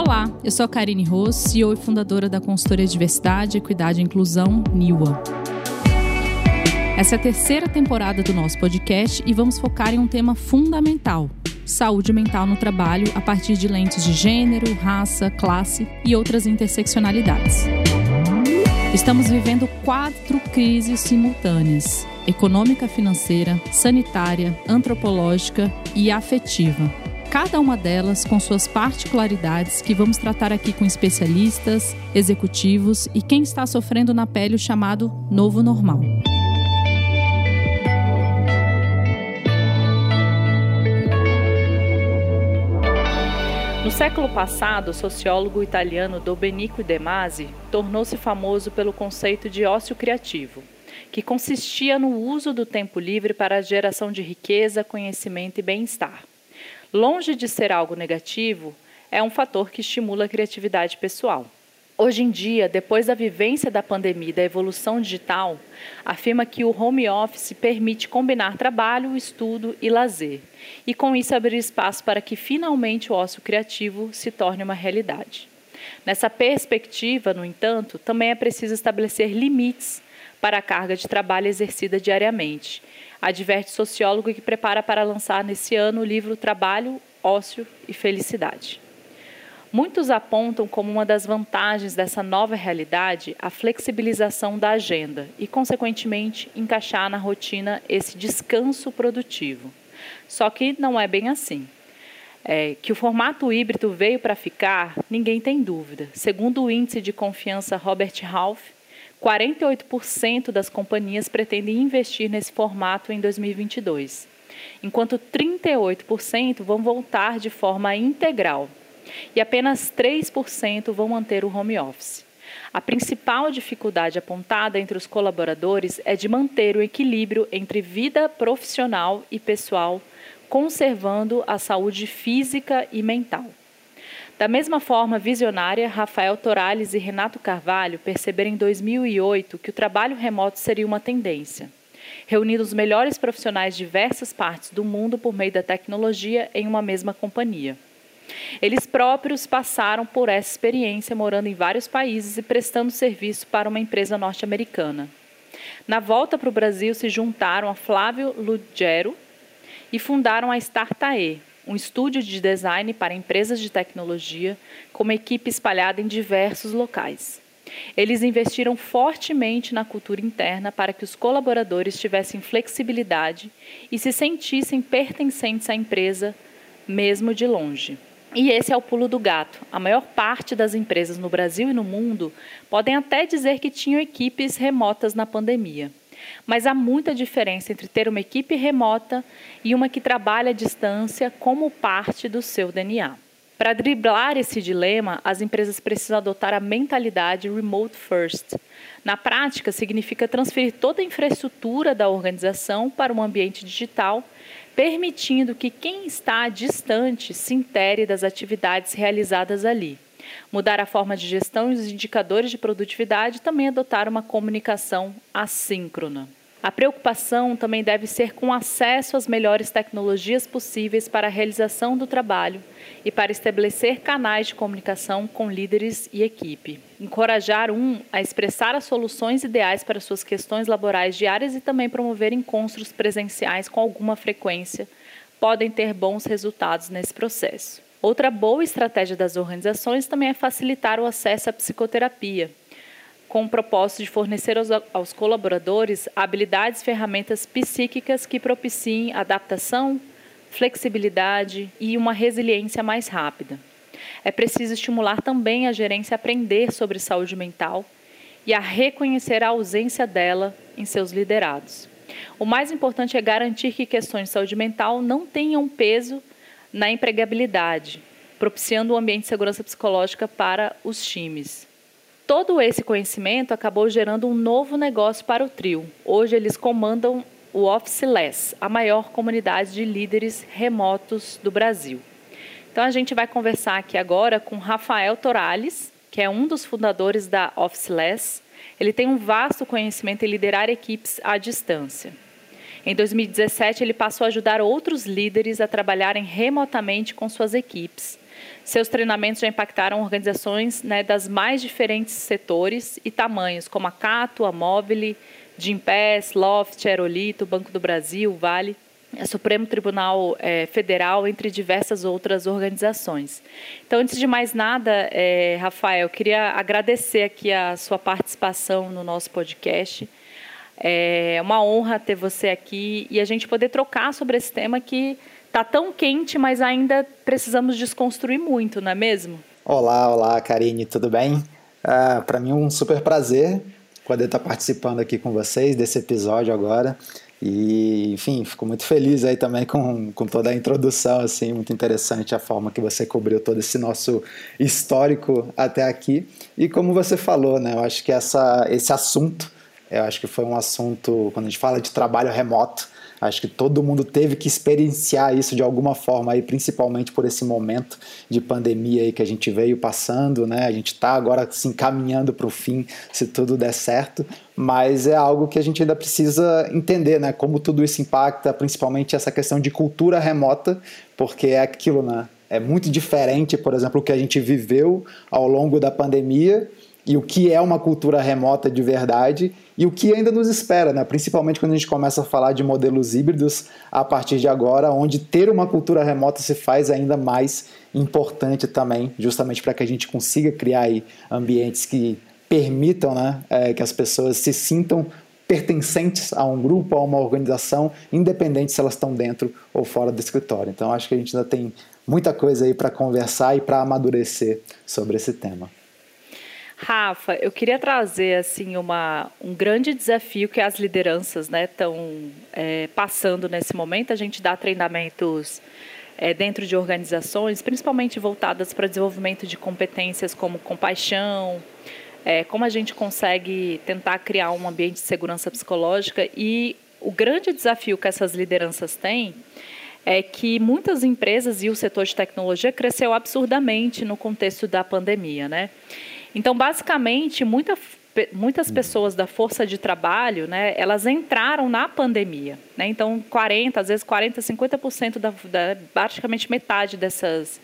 Olá, eu sou a Karine Ross, CEO e fundadora da consultoria Diversidade, Equidade e Inclusão, NIWA. Essa é a terceira temporada do nosso podcast e vamos focar em um tema fundamental: saúde mental no trabalho a partir de lentes de gênero, raça, classe e outras interseccionalidades. Estamos vivendo quatro crises simultâneas: econômica, financeira, sanitária, antropológica e afetiva cada uma delas com suas particularidades que vamos tratar aqui com especialistas, executivos e quem está sofrendo na pele o chamado novo normal. No século passado, o sociólogo italiano Domenico De Masi tornou-se famoso pelo conceito de ócio criativo, que consistia no uso do tempo livre para a geração de riqueza, conhecimento e bem-estar longe de ser algo negativo, é um fator que estimula a criatividade pessoal. Hoje em dia, depois da vivência da pandemia e da evolução digital, afirma que o home office permite combinar trabalho, estudo e lazer, e com isso abrir espaço para que finalmente o ócio criativo se torne uma realidade. Nessa perspectiva, no entanto, também é preciso estabelecer limites para a carga de trabalho exercida diariamente adverte sociólogo que prepara para lançar nesse ano o livro Trabalho, Ócio e Felicidade. Muitos apontam como uma das vantagens dessa nova realidade a flexibilização da agenda e, consequentemente, encaixar na rotina esse descanso produtivo. Só que não é bem assim. É, que o formato híbrido veio para ficar, ninguém tem dúvida. Segundo o índice de confiança Robert Half, 48% das companhias pretendem investir nesse formato em 2022, enquanto 38% vão voltar de forma integral e apenas 3% vão manter o home office. A principal dificuldade apontada entre os colaboradores é de manter o equilíbrio entre vida profissional e pessoal, conservando a saúde física e mental. Da mesma forma visionária, Rafael Torales e Renato Carvalho perceberam em 2008 que o trabalho remoto seria uma tendência, reunindo os melhores profissionais de diversas partes do mundo por meio da tecnologia em uma mesma companhia. Eles próprios passaram por essa experiência morando em vários países e prestando serviço para uma empresa norte-americana. Na volta para o Brasil, se juntaram a Flávio Lugero e fundaram a Startae, um estúdio de design para empresas de tecnologia, com uma equipe espalhada em diversos locais. Eles investiram fortemente na cultura interna para que os colaboradores tivessem flexibilidade e se sentissem pertencentes à empresa, mesmo de longe. E esse é o pulo do gato. A maior parte das empresas no Brasil e no mundo podem até dizer que tinham equipes remotas na pandemia. Mas há muita diferença entre ter uma equipe remota e uma que trabalha à distância como parte do seu DNA. Para driblar esse dilema, as empresas precisam adotar a mentalidade remote first. Na prática, significa transferir toda a infraestrutura da organização para um ambiente digital, permitindo que quem está distante se intere das atividades realizadas ali. Mudar a forma de gestão e os indicadores de produtividade e também adotar uma comunicação assíncrona. A preocupação também deve ser com acesso às melhores tecnologias possíveis para a realização do trabalho e para estabelecer canais de comunicação com líderes e equipe. Encorajar um a expressar as soluções ideais para suas questões laborais diárias e também promover encontros presenciais com alguma frequência podem ter bons resultados nesse processo. Outra boa estratégia das organizações também é facilitar o acesso à psicoterapia com o propósito de fornecer aos, aos colaboradores habilidades e ferramentas psíquicas que propiciem adaptação, flexibilidade e uma resiliência mais rápida. É preciso estimular também a gerência a aprender sobre saúde mental e a reconhecer a ausência dela em seus liderados. O mais importante é garantir que questões de saúde mental não tenham peso na empregabilidade, propiciando um ambiente de segurança psicológica para os times. Todo esse conhecimento acabou gerando um novo negócio para o trio. Hoje eles comandam o Officeless, a maior comunidade de líderes remotos do Brasil. Então a gente vai conversar aqui agora com Rafael Torales, que é um dos fundadores da Officeless. Ele tem um vasto conhecimento em liderar equipes à distância. Em 2017, ele passou a ajudar outros líderes a trabalharem remotamente com suas equipes, Seus treinamentos já impactaram organizações né, das mais diferentes setores e tamanhos, como a Cato, a Mobile, Gimpass, Loft, Aerolito, Banco do Brasil, Vale, Supremo Tribunal é, Federal, entre diversas outras organizações. Então, antes de mais nada, é, Rafael, queria agradecer aqui a sua participação no nosso podcast. É uma honra ter você aqui e a gente poder trocar sobre esse tema que está tão quente, mas ainda precisamos desconstruir muito, não é mesmo? Olá, olá, Karine, tudo bem? Ah, Para mim é um super prazer poder estar participando aqui com vocês desse episódio agora. E, enfim, fico muito feliz aí também com, com toda a introdução, assim, muito interessante a forma que você cobriu todo esse nosso histórico até aqui. E como você falou, né, eu acho que essa, esse assunto eu acho que foi um assunto, quando a gente fala de trabalho remoto, acho que todo mundo teve que experienciar isso de alguma forma, aí, principalmente por esse momento de pandemia aí que a gente veio passando, né? A gente está agora se encaminhando para o fim, se tudo der certo, mas é algo que a gente ainda precisa entender, né? Como tudo isso impacta, principalmente essa questão de cultura remota, porque é aquilo, né? É muito diferente, por exemplo, o que a gente viveu ao longo da pandemia e o que é uma cultura remota de verdade e o que ainda nos espera, né? principalmente quando a gente começa a falar de modelos híbridos a partir de agora, onde ter uma cultura remota se faz ainda mais importante também, justamente para que a gente consiga criar ambientes que permitam né, é, que as pessoas se sintam pertencentes a um grupo, a uma organização, independente se elas estão dentro ou fora do escritório. Então acho que a gente ainda tem muita coisa aí para conversar e para amadurecer sobre esse tema. Rafa, eu queria trazer assim uma, um grande desafio que as lideranças estão né, é, passando nesse momento. A gente dá treinamentos é, dentro de organizações, principalmente voltadas para desenvolvimento de competências como compaixão, é, como a gente consegue tentar criar um ambiente de segurança psicológica. E o grande desafio que essas lideranças têm é que muitas empresas e o setor de tecnologia cresceu absurdamente no contexto da pandemia, né? Então, basicamente, muita, muitas uhum. pessoas da força de trabalho, né, elas entraram na pandemia. Né? Então, 40, às vezes 40, 50% da, da praticamente metade dessas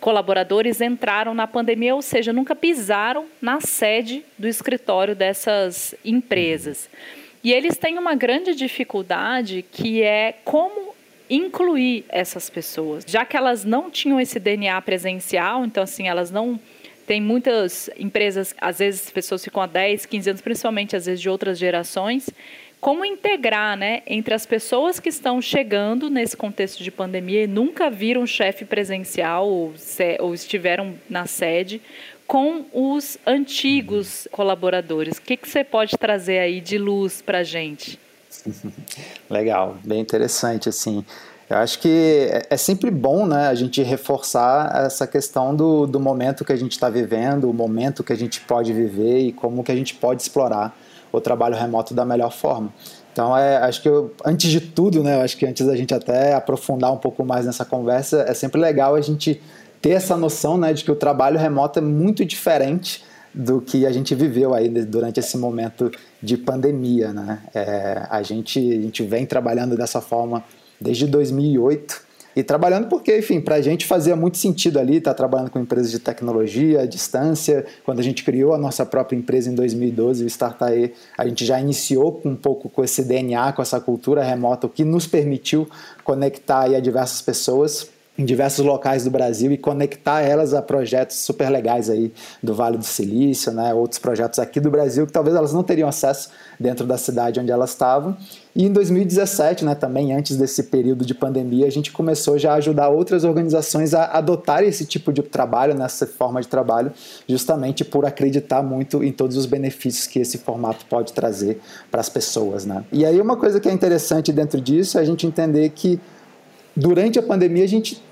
colaboradores entraram na pandemia, ou seja, nunca pisaram na sede do escritório dessas empresas. E eles têm uma grande dificuldade que é como incluir essas pessoas, já que elas não tinham esse DNA presencial, então assim, elas não tem muitas empresas, às vezes pessoas ficam há 10, 15 anos, principalmente às vezes de outras gerações. Como integrar né, entre as pessoas que estão chegando nesse contexto de pandemia e nunca viram chefe presencial ou, ou estiveram na sede, com os antigos colaboradores? O que, que você pode trazer aí de luz para a gente? Legal, bem interessante assim. Eu acho que é, é sempre bom né, a gente reforçar essa questão do, do momento que a gente está vivendo, o momento que a gente pode viver e como que a gente pode explorar o trabalho remoto da melhor forma. Então, é, acho que eu, antes de tudo, né, acho que antes da gente até aprofundar um pouco mais nessa conversa, é sempre legal a gente ter essa noção né, de que o trabalho remoto é muito diferente do que a gente viveu aí durante esse momento de pandemia. Né? É, a, gente, a gente vem trabalhando dessa forma desde 2008 e trabalhando porque, enfim, para a gente fazia muito sentido ali estar tá trabalhando com empresas de tecnologia à distância. Quando a gente criou a nossa própria empresa em 2012, o Startae, a gente já iniciou um pouco com esse DNA, com essa cultura remota, o que nos permitiu conectar aí a diversas pessoas em diversos locais do Brasil e conectar elas a projetos super legais aí do Vale do Silício, né, outros projetos aqui do Brasil que talvez elas não teriam acesso dentro da cidade onde elas estavam. E em 2017, né, também antes desse período de pandemia, a gente começou já a ajudar outras organizações a adotar esse tipo de trabalho, nessa forma de trabalho, justamente por acreditar muito em todos os benefícios que esse formato pode trazer para as pessoas, né? E aí uma coisa que é interessante dentro disso é a gente entender que durante a pandemia a gente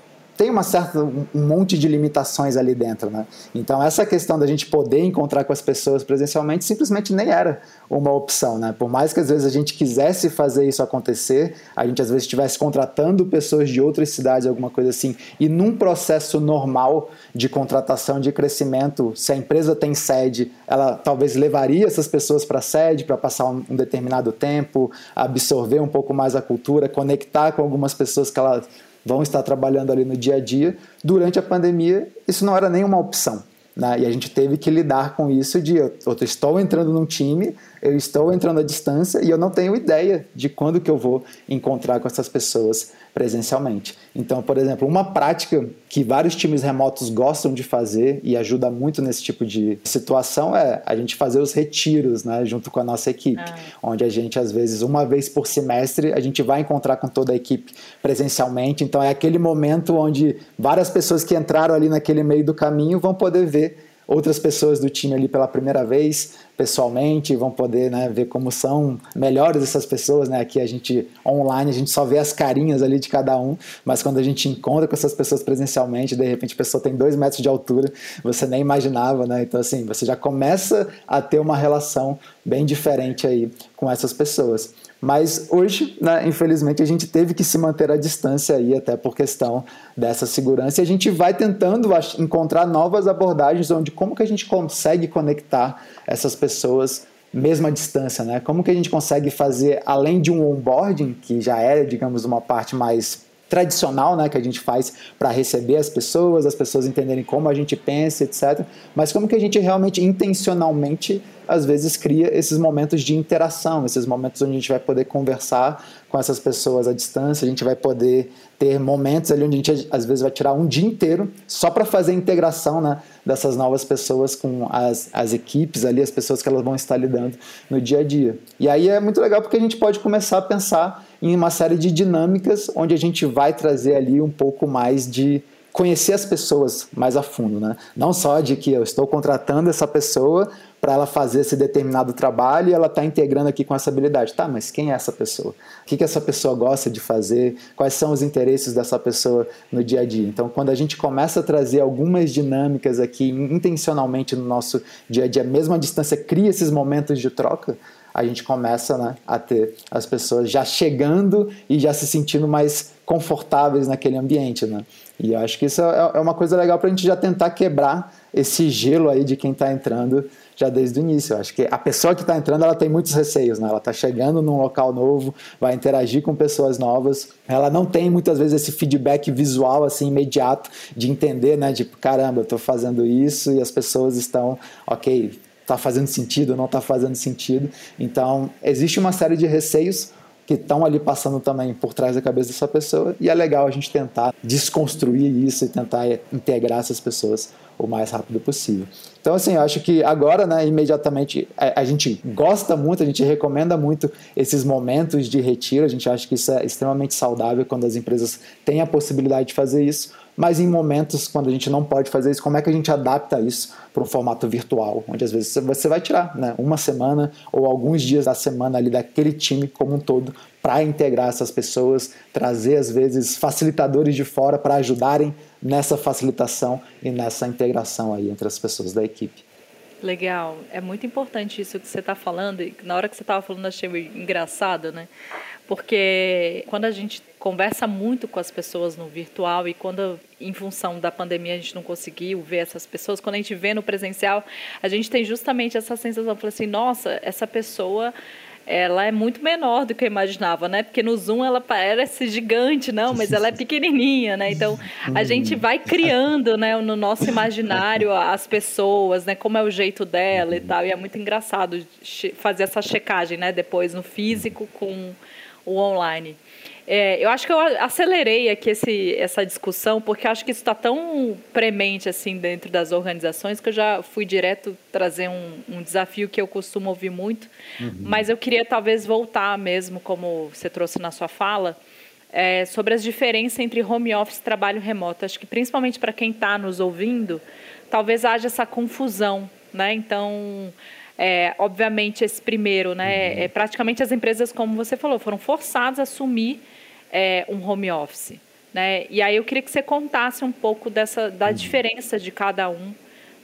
tem uma certa, um monte de limitações ali dentro, né? Então essa questão da gente poder encontrar com as pessoas presencialmente simplesmente nem era uma opção, né? Por mais que às vezes a gente quisesse fazer isso acontecer, a gente às vezes estivesse contratando pessoas de outras cidades, alguma coisa assim, e num processo normal de contratação, de crescimento, se a empresa tem sede, ela talvez levaria essas pessoas para a sede para passar um, um determinado tempo, absorver um pouco mais a cultura, conectar com algumas pessoas que ela vão estar trabalhando ali no dia a dia. Durante a pandemia, isso não era nenhuma opção. Né? E a gente teve que lidar com isso de eu, eu estou entrando num time, eu estou entrando à distância e eu não tenho ideia de quando que eu vou encontrar com essas pessoas presencialmente. Então, por exemplo, uma prática que vários times remotos gostam de fazer e ajuda muito nesse tipo de situação é a gente fazer os retiros, né, junto com a nossa equipe, ah. onde a gente às vezes uma vez por semestre a gente vai encontrar com toda a equipe presencialmente. Então é aquele momento onde várias pessoas que entraram ali naquele meio do caminho vão poder ver outras pessoas do time ali pela primeira vez, pessoalmente, vão poder né, ver como são melhores essas pessoas. Né? Aqui a gente, online, a gente só vê as carinhas ali de cada um, mas quando a gente encontra com essas pessoas presencialmente, de repente a pessoa tem dois metros de altura, você nem imaginava, né? Então, assim, você já começa a ter uma relação bem diferente aí com essas pessoas. Mas hoje, né, infelizmente, a gente teve que se manter à distância aí, até por questão dessa segurança. E a gente vai tentando encontrar novas abordagens onde como que a gente consegue conectar essas pessoas mesmo à distância, né? Como que a gente consegue fazer, além de um onboarding, que já é, digamos, uma parte mais tradicional, né, que a gente faz para receber as pessoas, as pessoas entenderem como a gente pensa, etc. Mas como que a gente realmente intencionalmente às vezes cria esses momentos de interação, esses momentos onde a gente vai poder conversar com essas pessoas à distância, a gente vai poder ter momentos ali onde a gente às vezes vai tirar um dia inteiro só para fazer a integração né, dessas novas pessoas com as, as equipes ali, as pessoas que elas vão estar lidando no dia a dia. E aí é muito legal porque a gente pode começar a pensar em uma série de dinâmicas onde a gente vai trazer ali um pouco mais de conhecer as pessoas mais a fundo, né? Não só de que eu estou contratando essa pessoa para ela fazer esse determinado trabalho e ela está integrando aqui com essa habilidade. Tá, mas quem é essa pessoa? O que, que essa pessoa gosta de fazer? Quais são os interesses dessa pessoa no dia a dia? Então, quando a gente começa a trazer algumas dinâmicas aqui intencionalmente no nosso dia a dia, mesmo à distância, cria esses momentos de troca, a gente começa né, a ter as pessoas já chegando e já se sentindo mais confortáveis naquele ambiente. Né? E acho que isso é, é uma coisa legal para a gente já tentar quebrar esse gelo aí de quem está entrando já desde o início. Eu acho que a pessoa que está entrando, ela tem muitos receios, né? Ela está chegando num local novo, vai interagir com pessoas novas. Ela não tem muitas vezes esse feedback visual assim imediato de entender, né? Tipo, caramba, eu estou fazendo isso e as pessoas estão, ok, está fazendo sentido, não está fazendo sentido. Então, existe uma série de receios que estão ali passando também por trás da cabeça dessa pessoa. E é legal a gente tentar desconstruir isso e tentar integrar essas pessoas o mais rápido possível. Então, assim, eu acho que agora, né, imediatamente, a, a, gente gosta muito, a gente recomenda muito esses momentos de retiro, a gente acha que isso é extremamente saudável quando as empresas têm a possibilidade de fazer isso, mas em momentos quando a gente não pode fazer isso, como é que a gente adapta isso para um formato virtual, onde às vezes você vai tirar né, uma semana ou alguns dias da semana ali daquele time como um todo para integrar essas pessoas, trazer às vezes facilitadores de fora para ajudarem nessa facilitação e nessa integração aí entre as pessoas da equipe. Legal, é muito importante isso que você está falando. E na hora que você estava falando, achei engraçado, né? Porque quando a gente conversa muito com as pessoas no virtual e quando, em função da pandemia, a gente não conseguiu ver essas pessoas, quando a gente vê no presencial, a gente tem justamente essa sensação, fala assim, nossa, essa pessoa ela é muito menor do que eu imaginava, né? Porque no Zoom ela parece gigante, não, mas ela é pequenininha, né? Então a gente vai criando, né, no nosso imaginário as pessoas, né, como é o jeito dela e tal. E é muito engraçado fazer essa checagem, né, depois no físico com o online. É, eu acho que eu acelerei aqui esse, essa discussão, porque acho que isso está tão premente assim dentro das organizações que eu já fui direto trazer um, um desafio que eu costumo ouvir muito. Uhum. Mas eu queria talvez voltar mesmo, como você trouxe na sua fala, é, sobre as diferenças entre home office e trabalho remoto. Acho que principalmente para quem está nos ouvindo, talvez haja essa confusão, né? Então é, obviamente, esse primeiro, né, uhum. é, praticamente as empresas, como você falou, foram forçadas a assumir é, um home office. Né? E aí eu queria que você contasse um pouco dessa, da uhum. diferença de cada um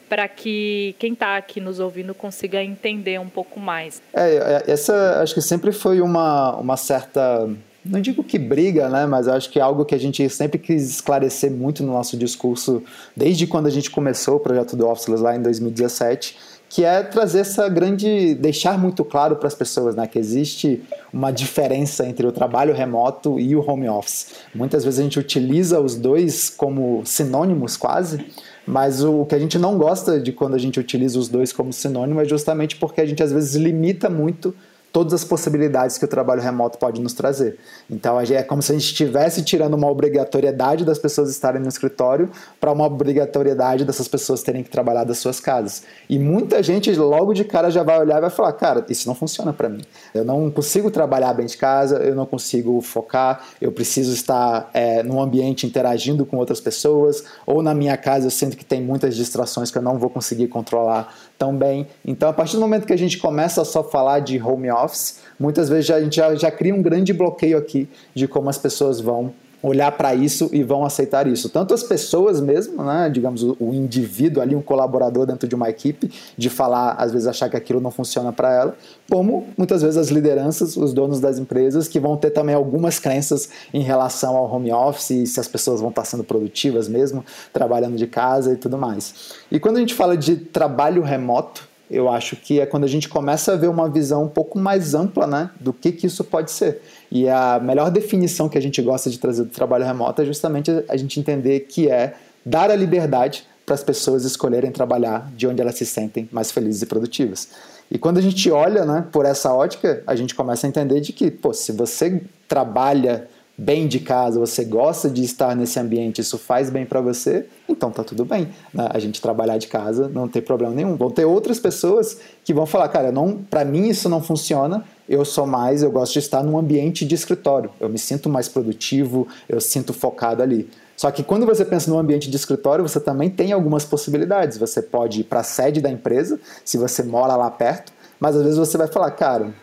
para que quem está aqui nos ouvindo consiga entender um pouco mais. É, é, essa acho que sempre foi uma, uma certa, não digo que briga, né, mas acho que é algo que a gente sempre quis esclarecer muito no nosso discurso, desde quando a gente começou o projeto do Officeless lá em 2017, que é trazer essa grande, deixar muito claro para as pessoas, né, que existe uma diferença entre o trabalho remoto e o home office. Muitas vezes a gente utiliza os dois como sinônimos quase, mas o que a gente não gosta de quando a gente utiliza os dois como sinônimo é justamente porque a gente às vezes limita muito todas as possibilidades que o trabalho remoto pode nos trazer. Então é como se a gente estivesse tirando uma obrigatoriedade das pessoas estarem no escritório para uma obrigatoriedade dessas pessoas terem que trabalhar das suas casas. E muita gente logo de cara já vai olhar e vai falar: cara, isso não funciona para mim. Eu não consigo trabalhar bem de casa, eu não consigo focar, eu preciso estar é, num ambiente interagindo com outras pessoas, ou na minha casa eu sinto que tem muitas distrações que eu não vou conseguir controlar tão bem. Então, a partir do momento que a gente começa a só falar de home office, muitas vezes a gente já, já cria um grande bloqueio aqui de como as pessoas vão olhar para isso e vão aceitar isso. Tanto as pessoas mesmo, né, digamos, o, o, indivíduo ali, um colaborador dentro de uma equipe, de falar, às vezes achar que aquilo não funciona para ela, como muitas vezes as lideranças, os donos das empresas, que vão ter também algumas crenças em relação ao home office, se as pessoas vão estar sendo produtivas mesmo, trabalhando de casa e tudo mais. E quando a gente fala de trabalho remoto, eu acho que é quando a gente começa a ver uma visão um pouco mais ampla né, do que, que isso pode ser. E a melhor definição que a gente gosta de trazer do trabalho remoto é justamente a gente entender que é dar a liberdade para as pessoas escolherem trabalhar de onde elas se sentem mais felizes e produtivas. E quando a gente olha né, por essa ótica, a gente começa a entender de que, pô, se você trabalha bem de casa, você gosta de estar nesse ambiente, isso faz bem para você, então tá tudo bem. Né? A gente trabalhar de casa não tem problema nenhum. Vão ter outras pessoas que vão falar, cara, não, para mim isso não funciona. Eu sou mais, eu gosto de estar num ambiente de escritório. Eu me sinto mais produtivo, eu sinto focado ali. Só que quando você pensa no ambiente de escritório, você também tem algumas possibilidades. Você pode ir para a sede da empresa, se você mora lá perto, mas às vezes você vai falar, cara,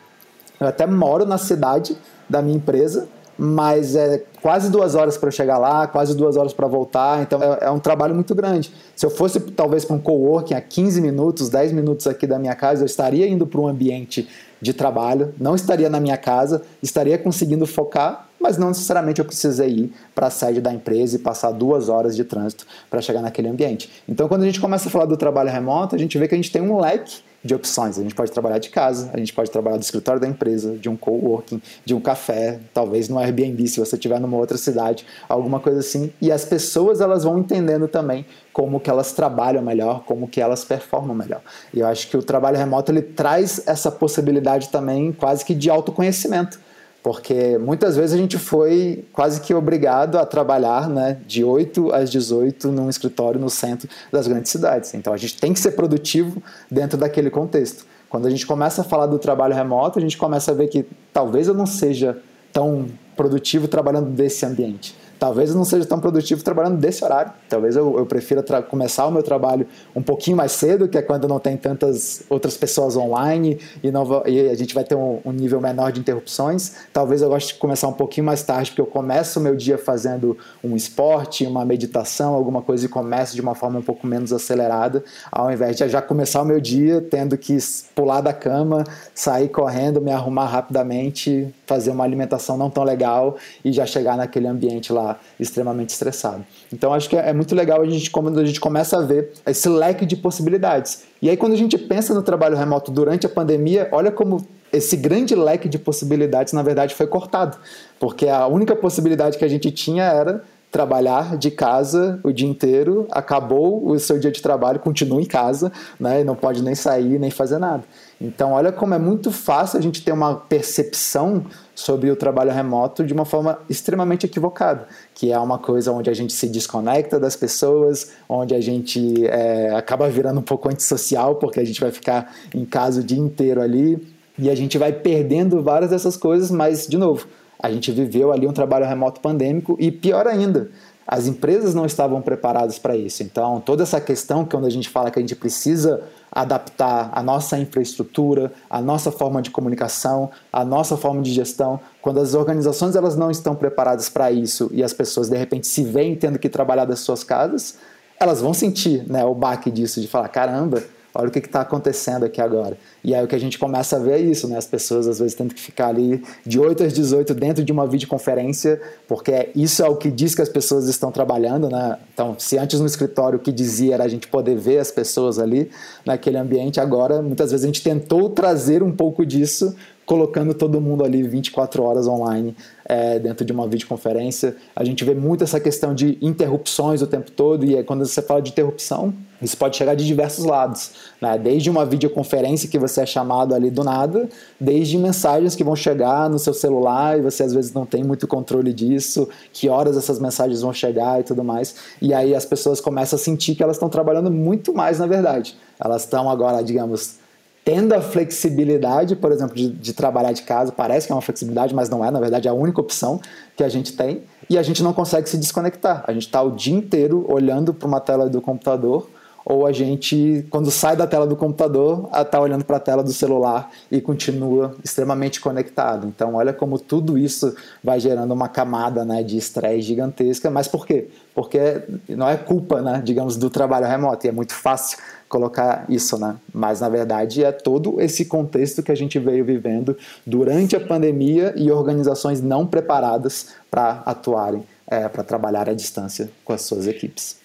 eu até moro na cidade da minha empresa, mas é quase duas horas para chegar lá, quase duas horas para voltar, então é, é, um trabalho muito grande. Se eu fosse talvez para um coworking a 15 minutos, 10 minutos aqui da minha casa, eu estaria indo para um ambiente de trabalho, não estaria na minha casa, estaria conseguindo focar, mas não necessariamente eu precisei ir para a sede da empresa e passar duas horas de trânsito para chegar naquele ambiente. Então, quando a gente começa a falar do trabalho remoto, a gente vê que a gente tem um leque de opções. A gente pode trabalhar de casa, a gente pode trabalhar do escritório da empresa, de um coworking, de um café, talvez no Airbnb se você estiver numa outra cidade, alguma coisa assim. E as pessoas elas vão entendendo também como que elas trabalham melhor, como que elas performam melhor. E eu acho que o trabalho remoto ele traz essa possibilidade também quase que de autoconhecimento porque muitas vezes a gente foi quase que obrigado a trabalhar né, de 8 às 18 num escritório no centro das grandes cidades. Então a gente tem que ser produtivo dentro daquele contexto. Quando a gente começa a falar do trabalho remoto, a gente começa a ver que talvez eu não seja tão produtivo trabalhando desse ambiente talvez eu não seja tão produtivo trabalhando desse horário. Talvez eu, eu prefira começar o meu trabalho um pouquinho mais cedo, que é quando não tem tantas outras pessoas online e, não, e a gente vai ter um, um, nível menor de interrupções. Talvez eu goste de começar um pouquinho mais tarde, porque eu começo o meu dia fazendo um esporte, uma meditação, alguma coisa e começo de uma forma um pouco menos acelerada, ao invés de já começar o meu dia tendo que pular da cama, sair correndo, me arrumar rapidamente, fazer uma alimentação não tão legal e já chegar naquele ambiente lá extremamente estressado. Então acho que é muito legal a gente quando a gente começa a ver esse leque de possibilidades. E aí quando a gente pensa no trabalho remoto durante a pandemia, olha como esse grande leque de possibilidades na verdade foi cortado, porque a única possibilidade que a gente tinha era trabalhar de casa o dia inteiro, acabou o seu dia de trabalho, continua em casa, né, e não pode nem sair nem fazer nada. Então, olha como é muito fácil a gente ter uma percepção sobre o trabalho remoto de uma forma extremamente equivocada, que é uma coisa onde a gente se desconecta das pessoas, onde a gente é, acaba virando um pouco antissocial, porque a gente vai ficar em casa o dia inteiro ali, e a gente vai perdendo várias dessas coisas, mas, de novo, a gente viveu ali um trabalho remoto pandêmico e pior ainda, as empresas não estavam preparadas para isso. Então, toda essa questão que quando a gente fala que a gente precisa adaptar a nossa infraestrutura, a nossa forma de comunicação, a nossa forma de gestão. Quando as organizações elas não estão preparadas para isso e as pessoas de repente se veem tendo que trabalhar das suas casas, elas vão sentir né, o baque disso, de falar: caramba, olha o que está acontecendo aqui agora. E aí o que a gente começa a ver é isso, né? As pessoas às vezes tendo que ficar ali de 8 às 18 dentro de uma videoconferência, porque isso é o que diz que as pessoas estão trabalhando, né? Então, se antes no escritório o que dizia era a gente poder ver as pessoas ali naquele ambiente, agora muitas vezes a gente tentou trazer um pouco disso colocando todo mundo ali 24 horas online é, dentro de uma videoconferência. A gente vê muito essa questão de interrupções o tempo todo, e quando você fala de interrupção, isso pode chegar de diversos lados. Né? Desde uma videoconferência que você é chamado ali do nada, desde mensagens que vão chegar no seu celular e você às vezes não tem muito controle disso, que horas essas mensagens vão chegar e tudo mais. E aí as pessoas começam a sentir que elas estão trabalhando muito mais na verdade. Elas estão agora, digamos, tendo a flexibilidade, por exemplo, de, de, trabalhar de casa, parece que é uma flexibilidade, mas não é, na verdade é a única opção que a gente tem, e a gente não consegue se desconectar. A gente está o dia inteiro olhando para uma tela do computador, ou a gente, quando sai da tela do computador, está olhando para a tela do celular e continua extremamente conectado. Então, olha como tudo isso vai gerando uma camada né, de estresse gigantesca. Mas por quê? Porque não é culpa, né, digamos, do trabalho remoto, e é muito fácil colocar isso, né? Mas na verdade é todo esse contexto que a gente veio vivendo durante a pandemia e organizações não preparadas para atuarem, é, para trabalhar à distância com as suas equipes.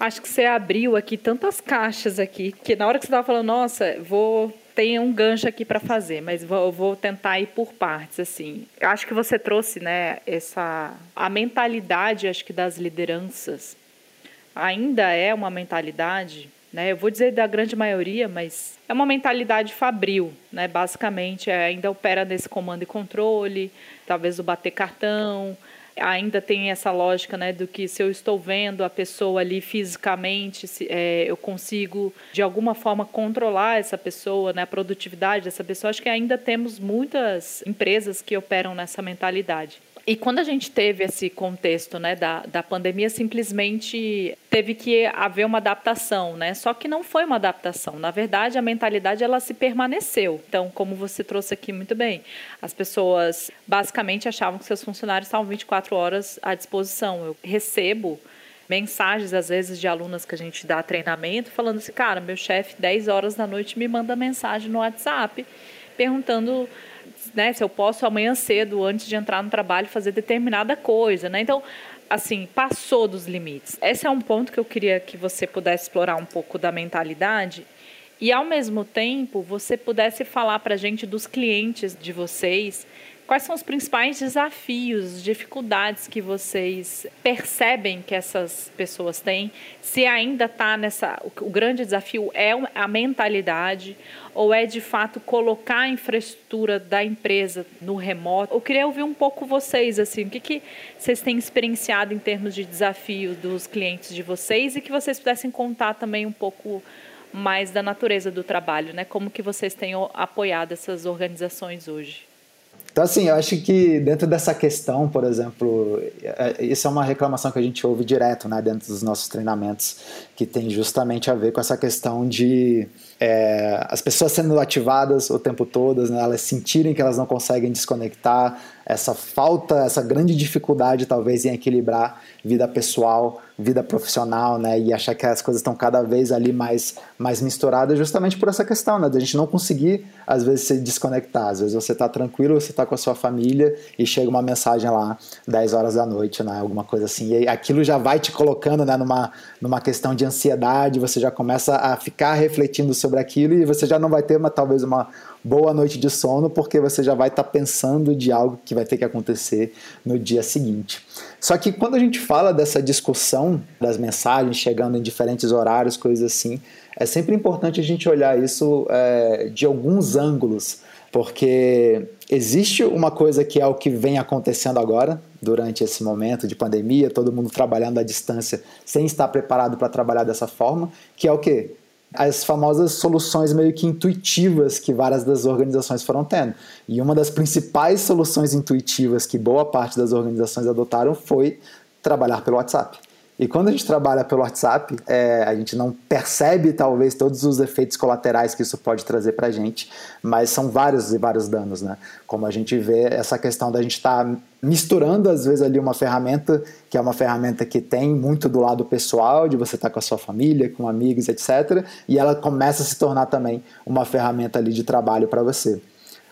Acho que você abriu aqui tantas caixas aqui que na hora que você estava falando, nossa, vou tem um gancho aqui para fazer, mas vou, vou, tentar ir por partes assim. Acho que você trouxe, né, essa a mentalidade, acho que das lideranças ainda é uma mentalidade né? Eu vou dizer da grande maioria, mas é uma mentalidade fabril, né? basicamente é, ainda opera nesse comando e controle, talvez o bater cartão, ainda tem essa lógica né, do que se eu estou vendo a pessoa ali fisicamente, se, é, eu consigo de alguma forma controlar essa pessoa, né, a produtividade dessa pessoa. Acho que ainda temos muitas empresas que operam nessa mentalidade. E quando a gente teve esse contexto né, da, da pandemia, simplesmente teve que haver uma adaptação, né? Só que não foi uma adaptação. Na verdade, a mentalidade ela se permaneceu. Então, como você trouxe aqui muito bem, as pessoas basicamente achavam que seus funcionários estavam 24 horas à disposição. Eu recebo mensagens, às vezes, de alunas que a gente dá treinamento, falando assim, cara, meu chefe, 10 horas da noite, me manda mensagem no WhatsApp perguntando né, se eu posso amanhã cedo, antes de entrar no trabalho, fazer determinada coisa, né? Então, assim, passou dos limites. Esse é um ponto que eu queria que você pudesse explorar um pouco da mentalidade e, ao mesmo tempo, você pudesse falar para a gente dos clientes de vocês Quais são os principais desafios, dificuldades que vocês percebem que essas pessoas têm? Se ainda está nessa. O, grande desafio é a mentalidade ou é de fato colocar a infraestrutura da empresa no remoto? Eu queria ouvir um pouco vocês, assim, o que, que vocês têm experienciado em termos de desafio dos clientes de vocês e que vocês pudessem contar também um pouco mais da natureza do trabalho, né? Como que vocês têm apoiado essas organizações hoje? Então, assim, eu acho que dentro dessa questão, por exemplo, é, isso é uma reclamação que a gente ouve direto né, dentro dos nossos treinamentos, que tem justamente a ver com essa questão de é, as pessoas sendo ativadas o tempo todo, né, elas sentirem que elas não conseguem desconectar, essa falta, essa grande dificuldade talvez em equilibrar vida pessoal, vida profissional, né, e achar que as coisas estão cada vez ali mais, mais misturadas justamente por essa questão, né, de a gente não conseguir às vezes se desconectar, às vezes você está tranquilo, você está com a sua família e chega uma mensagem lá 10 horas da noite, né, alguma coisa assim, e aquilo já vai te colocando, né, numa, numa questão de ansiedade, você já começa a ficar refletindo sobre aquilo e você já não vai ter uma, talvez uma boa noite de sono, porque você já vai estar tá pensando de algo que vai ter que acontecer no dia seguinte. Só que quando a gente fala dessa discussão das mensagens chegando em diferentes horários, coisas assim, é sempre importante a gente olhar isso é, de alguns ângulos, porque existe uma coisa que é o que vem acontecendo agora, durante esse momento de pandemia, todo mundo trabalhando à distância sem estar preparado para trabalhar dessa forma, que é o quê? As famosas soluções meio que intuitivas que várias das organizações foram tendo. E uma das principais soluções intuitivas que boa parte das organizações adotaram foi trabalhar pelo WhatsApp. E quando a gente trabalha pelo WhatsApp, é, a gente não percebe talvez todos os efeitos colaterais que isso pode trazer para a gente, mas são vários e vários danos, né? Como a gente vê essa questão da gente estar tá misturando às vezes ali uma ferramenta que é uma ferramenta que tem muito do lado pessoal, de você estar tá com a sua família, com amigos, etc. E ela começa a se tornar também uma ferramenta ali de trabalho para você.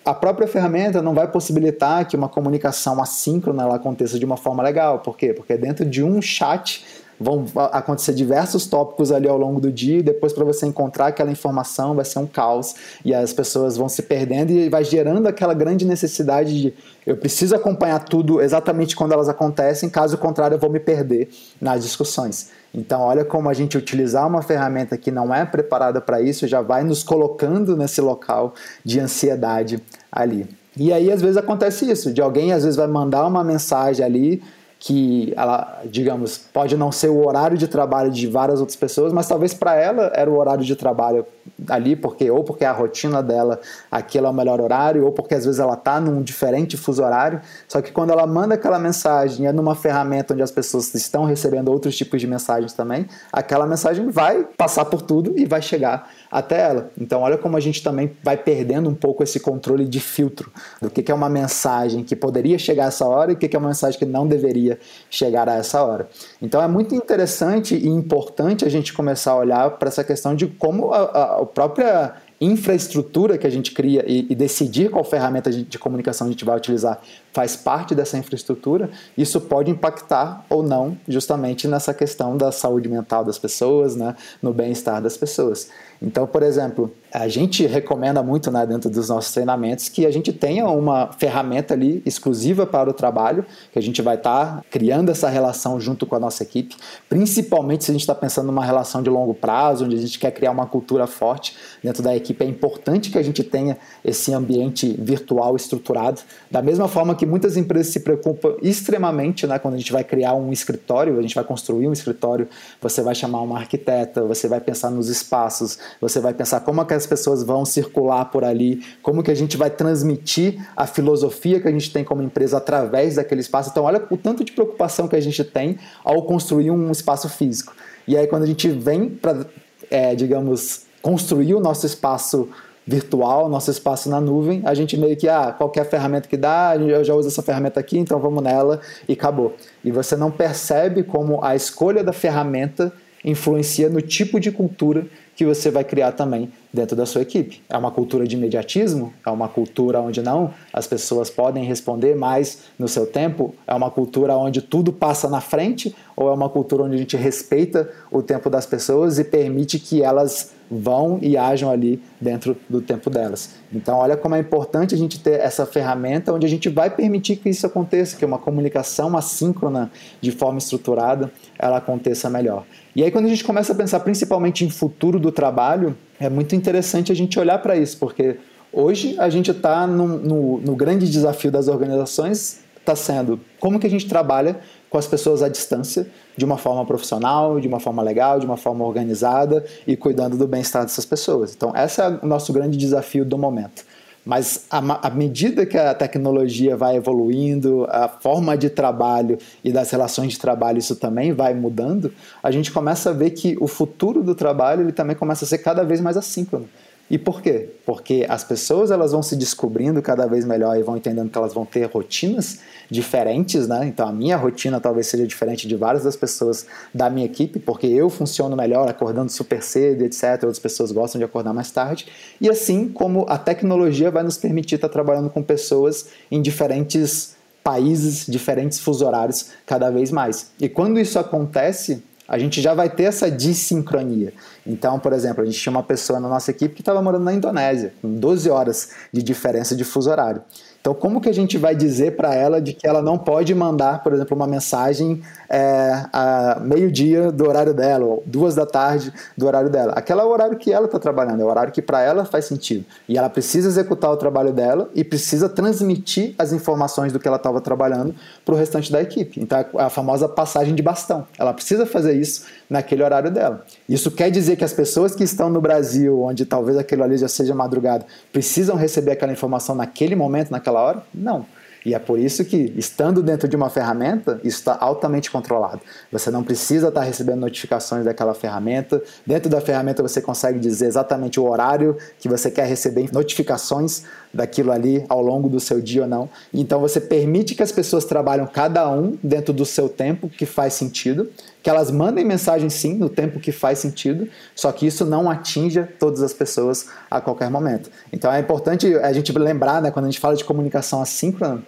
A própria ferramenta não vai possibilitar que uma comunicação assíncrona ela aconteça de uma forma legal. Por quê? Porque dentro de um chat vão acontecer diversos tópicos ali ao longo do dia e depois para você encontrar aquela informação vai ser um caos e as pessoas vão se perdendo e vai gerando aquela grande necessidade de eu preciso acompanhar tudo exatamente quando elas acontecem, caso contrário eu vou me perder nas discussões. Então, olha como a gente utilizar uma ferramenta que não é preparada para isso já vai nos colocando nesse local de ansiedade ali. E aí, às vezes, acontece isso: de alguém, às vezes, vai mandar uma mensagem ali que ela, digamos, pode não ser o horário de trabalho de várias outras pessoas, mas talvez para ela era o horário de trabalho ali, porque ou porque a rotina dela aquilo é o melhor horário, ou porque às vezes ela está num diferente fuso horário. Só que quando ela manda aquela mensagem, é numa ferramenta onde as pessoas estão recebendo outros tipos de mensagens também, aquela mensagem vai passar por tudo e vai chegar até ela. Então, olha como a gente também vai perdendo um pouco esse controle de filtro do que é uma mensagem que poderia chegar a essa hora e o que é uma mensagem que não deveria chegar a essa hora. Então, é muito interessante e importante a gente começar a olhar para essa questão de como a, a, a própria infraestrutura que a gente cria e, e, decidir qual ferramenta de, de comunicação a gente vai utilizar faz parte dessa infraestrutura, isso pode impactar ou não justamente nessa questão da saúde mental das pessoas, né, no bem-estar das pessoas. Então, por exemplo, a gente recomenda muito né, dentro dos nossos treinamentos que a gente tenha uma ferramenta ali exclusiva para o trabalho, que a gente vai estar tá criando essa relação junto com a nossa equipe, principalmente se a gente está pensando numa relação de longo prazo, onde a gente quer criar uma cultura forte dentro da equipe. É importante que a gente tenha esse ambiente virtual estruturado, da mesma forma que muitas empresas se preocupam extremamente né, quando a gente vai criar um escritório, a gente vai construir um escritório, você vai chamar uma arquiteta, você vai pensar nos espaços, você vai pensar como que as pessoas vão circular por ali, como que a gente vai transmitir a filosofia que a gente tem como empresa através daquele espaço. Então, olha o tanto de preocupação que a gente tem ao construir um espaço físico. E aí, quando a gente vem para, é, digamos, construir o nosso espaço virtual, nosso espaço na nuvem, a gente meio que, ah, qualquer ferramenta que dá, eu já uso essa ferramenta aqui, então vamos nela e acabou. E você não percebe como a escolha da ferramenta influencia no tipo de cultura que você vai criar também dentro da sua equipe. É uma cultura de imediatismo? É uma cultura onde não as pessoas podem responder mais no seu tempo? É uma cultura onde tudo passa na frente? Ou é uma cultura onde a gente respeita o tempo das pessoas e permite que elas vão e ajam ali dentro do tempo delas? Então, olha como é importante a gente ter essa ferramenta onde a gente vai permitir que isso aconteça, que uma comunicação assíncrona de forma estruturada ela aconteça melhor. E aí, quando a gente começa a pensar principalmente em futuro do trabalho, é muito interessante a gente olhar para isso, porque hoje a gente está no, no, no, grande desafio das organizações, está sendo como que a gente trabalha com as pessoas à distância, de uma forma profissional, de uma forma legal, de uma forma organizada e cuidando do bem-estar dessas pessoas. Então, esse é o nosso grande desafio do momento. Mas à medida que a tecnologia vai evoluindo, a forma de trabalho e das relações de trabalho isso também vai mudando, a gente começa a ver que o futuro do trabalho ele também começa a ser cada vez mais assíncrono. E por quê? Porque as pessoas elas vão se descobrindo cada vez melhor e vão entendendo que elas vão ter rotinas diferentes, né? Então a minha rotina talvez seja diferente de várias das pessoas da minha equipe, porque eu funciono melhor acordando super cedo, etc. Outras pessoas gostam de acordar mais tarde. E assim como a tecnologia vai nos permitir estar trabalhando com pessoas em diferentes países, diferentes fuso horários cada vez mais. E quando isso acontece, a gente já vai ter essa dissincronia. Então, por exemplo, a gente tinha uma pessoa na nossa equipe que estava morando na Indonésia, com 12 horas de diferença de fuso horário. Então, como que a gente vai dizer para ela de que ela não pode mandar, por exemplo, uma mensagem é, a meio-dia do horário dela, ou duas da tarde do horário dela? Aquele é o horário que ela está trabalhando, é o horário que para ela faz sentido. E ela precisa executar o trabalho dela e precisa transmitir as informações do que ela estava trabalhando para o restante da equipe. Então, é a famosa passagem de bastão. Ela precisa fazer isso naquele horário dela. Isso quer dizer que as pessoas que estão no Brasil, onde talvez aquilo ali já seja madrugada, precisam receber aquela informação naquele momento, naquela hora? Não. E é por isso que, estando dentro de uma ferramenta, isso está altamente controlado. Você não precisa estar recebendo notificações daquela ferramenta. Dentro da ferramenta você consegue dizer exatamente o horário que você quer receber notificações daquilo ali ao longo do seu dia ou não. Então você permite que as pessoas trabalhem cada um dentro do seu tempo que faz sentido, que elas mandem mensagem sim no tempo que faz sentido, só que isso não atinja todas as pessoas a qualquer momento. Então é importante a gente lembrar, né, quando a gente fala de comunicação assíncrona,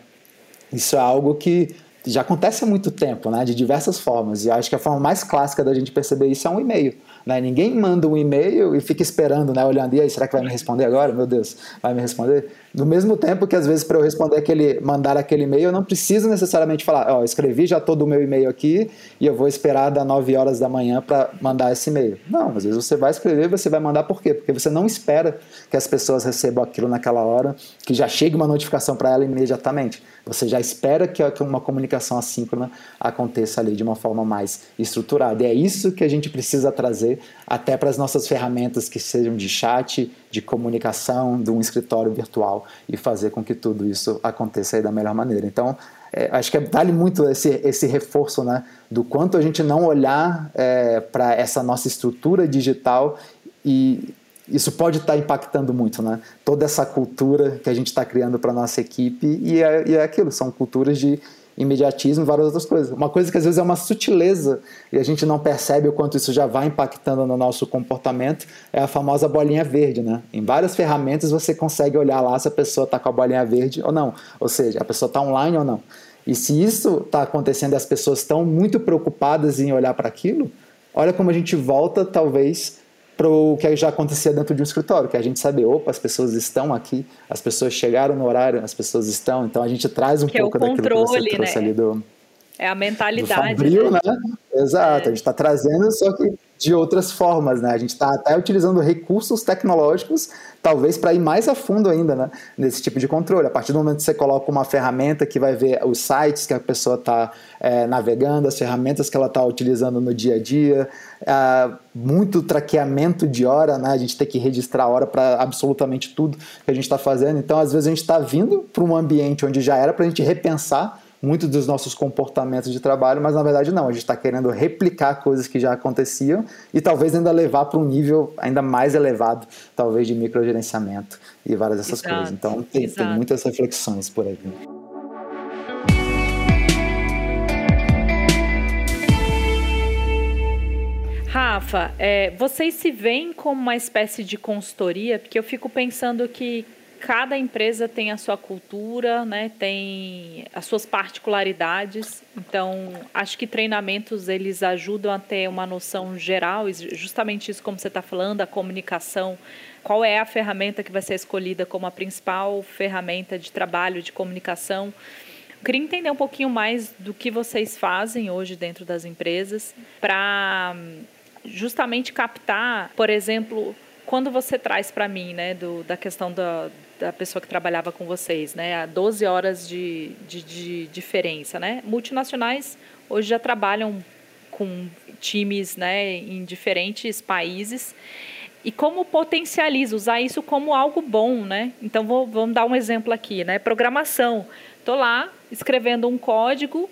isso é algo que já acontece há muito tempo, né, de diversas formas. E acho que a forma mais clássica da gente perceber isso é um e-mail. Né? Ninguém manda um e-mail e fica esperando, né, olhando, e aí, será que vai me responder agora? Meu Deus, vai me responder? No mesmo tempo que às vezes para eu responder aquele, mandar aquele e-mail, eu não preciso necessariamente falar, ó, oh, escrevi já todo o meu e-mail aqui e eu vou esperar das 9 horas da manhã para mandar esse e-mail. Não, às vezes você vai escrever e você vai mandar por quê? Porque você não espera que as pessoas recebam aquilo naquela hora, que já chegue uma notificação para ela imediatamente. Você já espera que uma comunicação assíncrona aconteça ali de uma forma mais estruturada. E é isso que a gente precisa trazer até para as nossas ferramentas que sejam de chat, de comunicação, de um escritório virtual e fazer com que tudo isso aconteça da melhor maneira. Então, é, acho que vale muito esse, esse reforço né, do quanto a gente não olhar é, para essa nossa estrutura digital e isso pode estar tá impactando muito, né? Toda essa cultura que a gente está criando para nossa equipe e é, e é aquilo, são culturas de imediatismo e várias outras coisas. Uma coisa que às vezes é uma sutileza e a gente não percebe o quanto isso já vai impactando no nosso comportamento é a famosa bolinha verde, né? Em várias ferramentas você consegue olhar lá se a pessoa está com a bolinha verde ou não, ou seja, a pessoa está online ou não. E se isso está acontecendo e as pessoas estão muito preocupadas em olhar para aquilo, olha como a gente volta talvez para o que já acontecia dentro de um escritório, que a gente sabe, opa, as pessoas estão aqui, as pessoas chegaram no horário, as pessoas estão, então a gente traz um que pouco é daquilo que você trouxe né? ali do é a mentalidade. Do Fabril, né? né? Exato, é. a gente está trazendo, só que de outras formas, né? A gente está até utilizando recursos tecnológicos, talvez para ir mais a fundo ainda, né? Nesse tipo de controle. A partir do momento que você coloca uma ferramenta que vai ver os sites que a pessoa está é, navegando, as ferramentas que ela está utilizando no dia a dia, é, muito traqueamento de hora, né? A gente tem que registrar a hora para absolutamente tudo que a gente está fazendo. Então, às vezes, a gente está vindo para um ambiente onde já era para a gente repensar muitos dos nossos comportamentos de trabalho, mas na verdade não, a gente está querendo replicar coisas que já aconteciam e talvez ainda levar para um nível ainda mais elevado, talvez de microgerenciamento e várias dessas Exato. coisas. Então tem, tem muitas reflexões por aí. Rafa, é, vocês se veem como uma espécie de consultoria? Porque eu fico pensando que cada empresa tem a sua cultura, né? Tem as suas particularidades. Então, acho que treinamentos eles ajudam a ter uma noção geral, justamente isso como você está falando, a comunicação. Qual é a ferramenta que vai ser escolhida como a principal ferramenta de trabalho de comunicação? Eu queria entender um pouquinho mais do que vocês fazem hoje dentro das empresas para justamente captar, por exemplo, quando você traz para mim, né, do, da questão da, da pessoa que trabalhava com vocês, né? 12 horas de, de, de diferença, né? Multinacionais hoje já trabalham com times, né, em diferentes países. E como potencializa, usar isso como algo bom, né? Então, vou, vamos dar um exemplo aqui, né? Programação. Estou lá escrevendo um código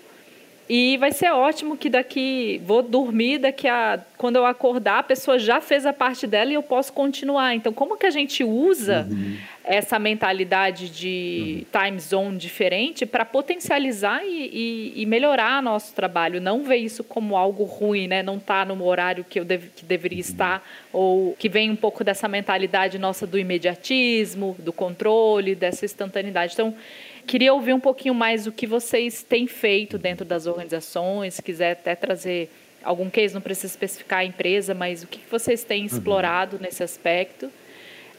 e vai ser ótimo que daqui, vou dormir, daqui a quando eu acordar, a pessoa já fez a parte dela e eu posso continuar. Então, como que a gente usa uhum. essa mentalidade de uhum. time zone diferente para potencializar e, e, e, melhorar nosso trabalho? Não ver isso como algo ruim, né? Não estar tá no horário que eu deve, que deveria uhum. estar, ou que vem um pouco dessa mentalidade nossa do imediatismo, do controle, dessa instantaneidade. Então, Queria ouvir um pouquinho mais o que vocês têm feito dentro das organizações, se quiser até trazer algum case, não precisa especificar a empresa, mas o que vocês têm uhum. explorado uhum. nesse aspecto.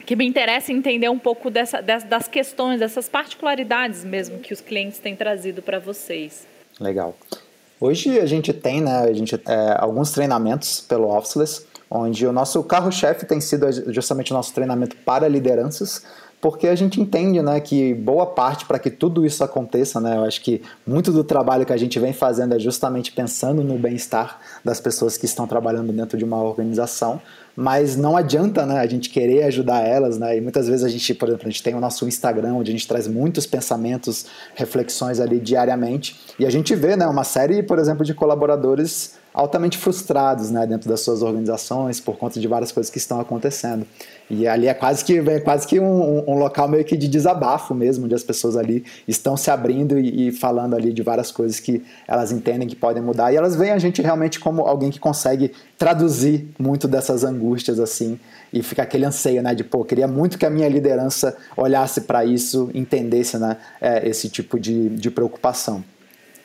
Que me interessa entender um pouco dessa, das questões, dessas particularidades mesmo que os clientes têm trazido para vocês. Legal. Hoje a gente tem né, a gente, é, alguns treinamentos pelo Officeless, onde o nosso carro-chefe tem sido justamente o nosso treinamento para lideranças, porque a gente entende né, que boa parte para que tudo isso aconteça, né, eu acho que muito do trabalho que a gente vem fazendo é justamente pensando no bem-estar das pessoas que estão trabalhando dentro de uma organização, mas não adianta né, a gente querer ajudar elas, né, e muitas vezes a gente, por exemplo, a gente tem o nosso Instagram, onde a gente traz muitos pensamentos, reflexões ali diariamente, e a gente vê né, uma série, por exemplo, de colaboradores altamente frustrados né, dentro das suas organizações por conta de várias coisas que estão acontecendo. E ali é quase que, é quase que um, um, local meio que de desabafo mesmo, onde as pessoas ali estão se abrindo e, e, falando ali de várias coisas que elas entendem que podem mudar. E elas veem a gente realmente como alguém que consegue traduzir muito dessas angústias assim e fica aquele anseio, né, de pô, queria muito que a minha liderança olhasse para isso, entendesse né, é, esse tipo de, de preocupação.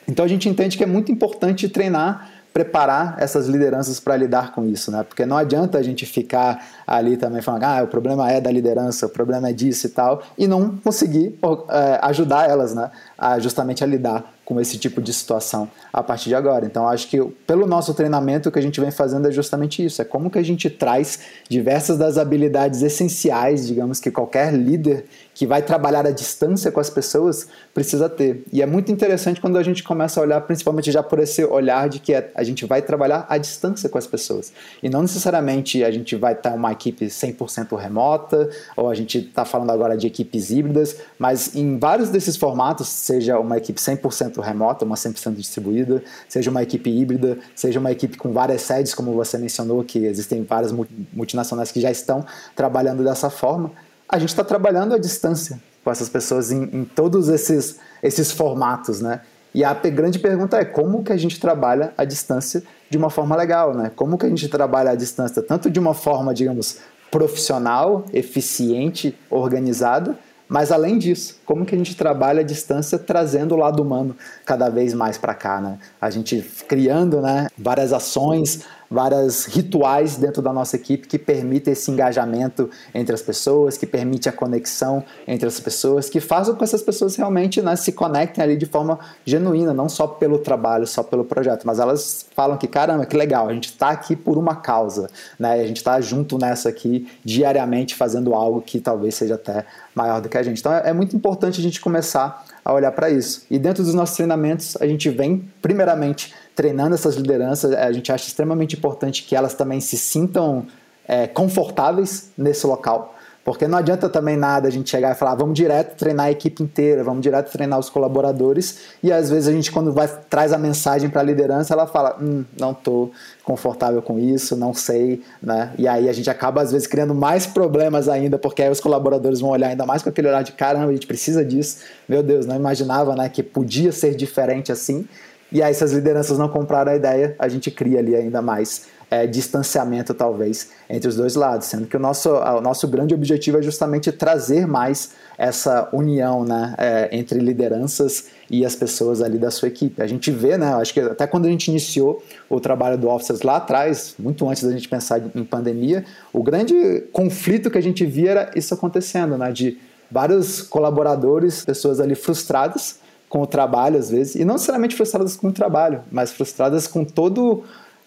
Então a gente entende que é muito importante treinar preparar essas lideranças para lidar com isso, né? Porque não adianta a gente ficar ali também falando, ah, o problema é da liderança, o problema é disso e tal, e não conseguir é, ajudar elas, né? A, justamente a lidar com esse tipo de situação a partir de agora. Então, acho que pelo nosso treinamento, o que a gente vem fazendo é justamente isso: é como que a gente traz diversas das habilidades essenciais, digamos, que qualquer líder que vai trabalhar à distância com as pessoas precisa ter. E é muito interessante quando a gente começa a olhar, principalmente já por esse olhar de que é, a gente vai trabalhar à distância com as pessoas. E não necessariamente a gente vai estar uma equipe 100% remota, ou a gente está falando agora de equipes híbridas, mas em vários desses formatos, seja uma equipe 100% remota, uma 100% distribuída, seja uma equipe híbrida, seja uma equipe com várias sedes, como você mencionou, que existem várias multinacionais que já estão trabalhando dessa forma a gente está trabalhando à distância com essas pessoas em, em, todos esses, esses formatos, né? E a grande pergunta é como que a gente trabalha à distância de uma forma legal, né? Como que a gente trabalha à distância tanto de uma forma, digamos, profissional, eficiente, organizada, mas além disso, como que a gente trabalha à distância trazendo o lado humano cada vez mais para cá, né? A gente criando, né, várias ações, várias rituais dentro da nossa equipe que permitem esse engajamento entre as pessoas, que permite a conexão entre as pessoas, que fazem com que essas pessoas realmente né, se conectem ali de forma genuína, não só pelo trabalho, só pelo projeto, mas elas falam que caramba, que legal, a gente está aqui por uma causa, né? A gente está junto nessa aqui diariamente fazendo algo que talvez seja até maior do que a gente. Então é, é muito importante a gente começar a olhar para isso. E dentro dos nossos treinamentos, a gente vem primeiramente treinando essas lideranças, a gente acha extremamente importante que elas também se sintam é, confortáveis nesse local. Porque não adianta também nada a gente chegar e falar, ah, vamos direto treinar a equipe inteira, vamos direto treinar os colaboradores, e às vezes a gente, quando vai, traz a mensagem para a liderança, ela fala, hum, não estou confortável com isso, não sei, né? E aí a gente acaba, às vezes, criando mais problemas ainda, porque aí os colaboradores vão olhar ainda mais com aquele olhar de caramba, a gente precisa disso, meu Deus, não imaginava né, que podia ser diferente assim. E aí, se as lideranças não compraram a ideia, a gente cria ali ainda mais é, distanciamento, talvez, entre os dois lados, sendo que o nosso, o nosso grande objetivo é justamente trazer mais essa união né, é, entre lideranças e as pessoas ali da sua equipe. A gente vê, né, acho que até quando a gente iniciou o trabalho do Officers lá atrás, muito antes da gente pensar em pandemia, o grande conflito que a gente via era isso acontecendo, né, de vários colaboradores, pessoas ali frustradas com o trabalho às vezes, e não necessariamente frustradas com o trabalho, mas frustradas com todo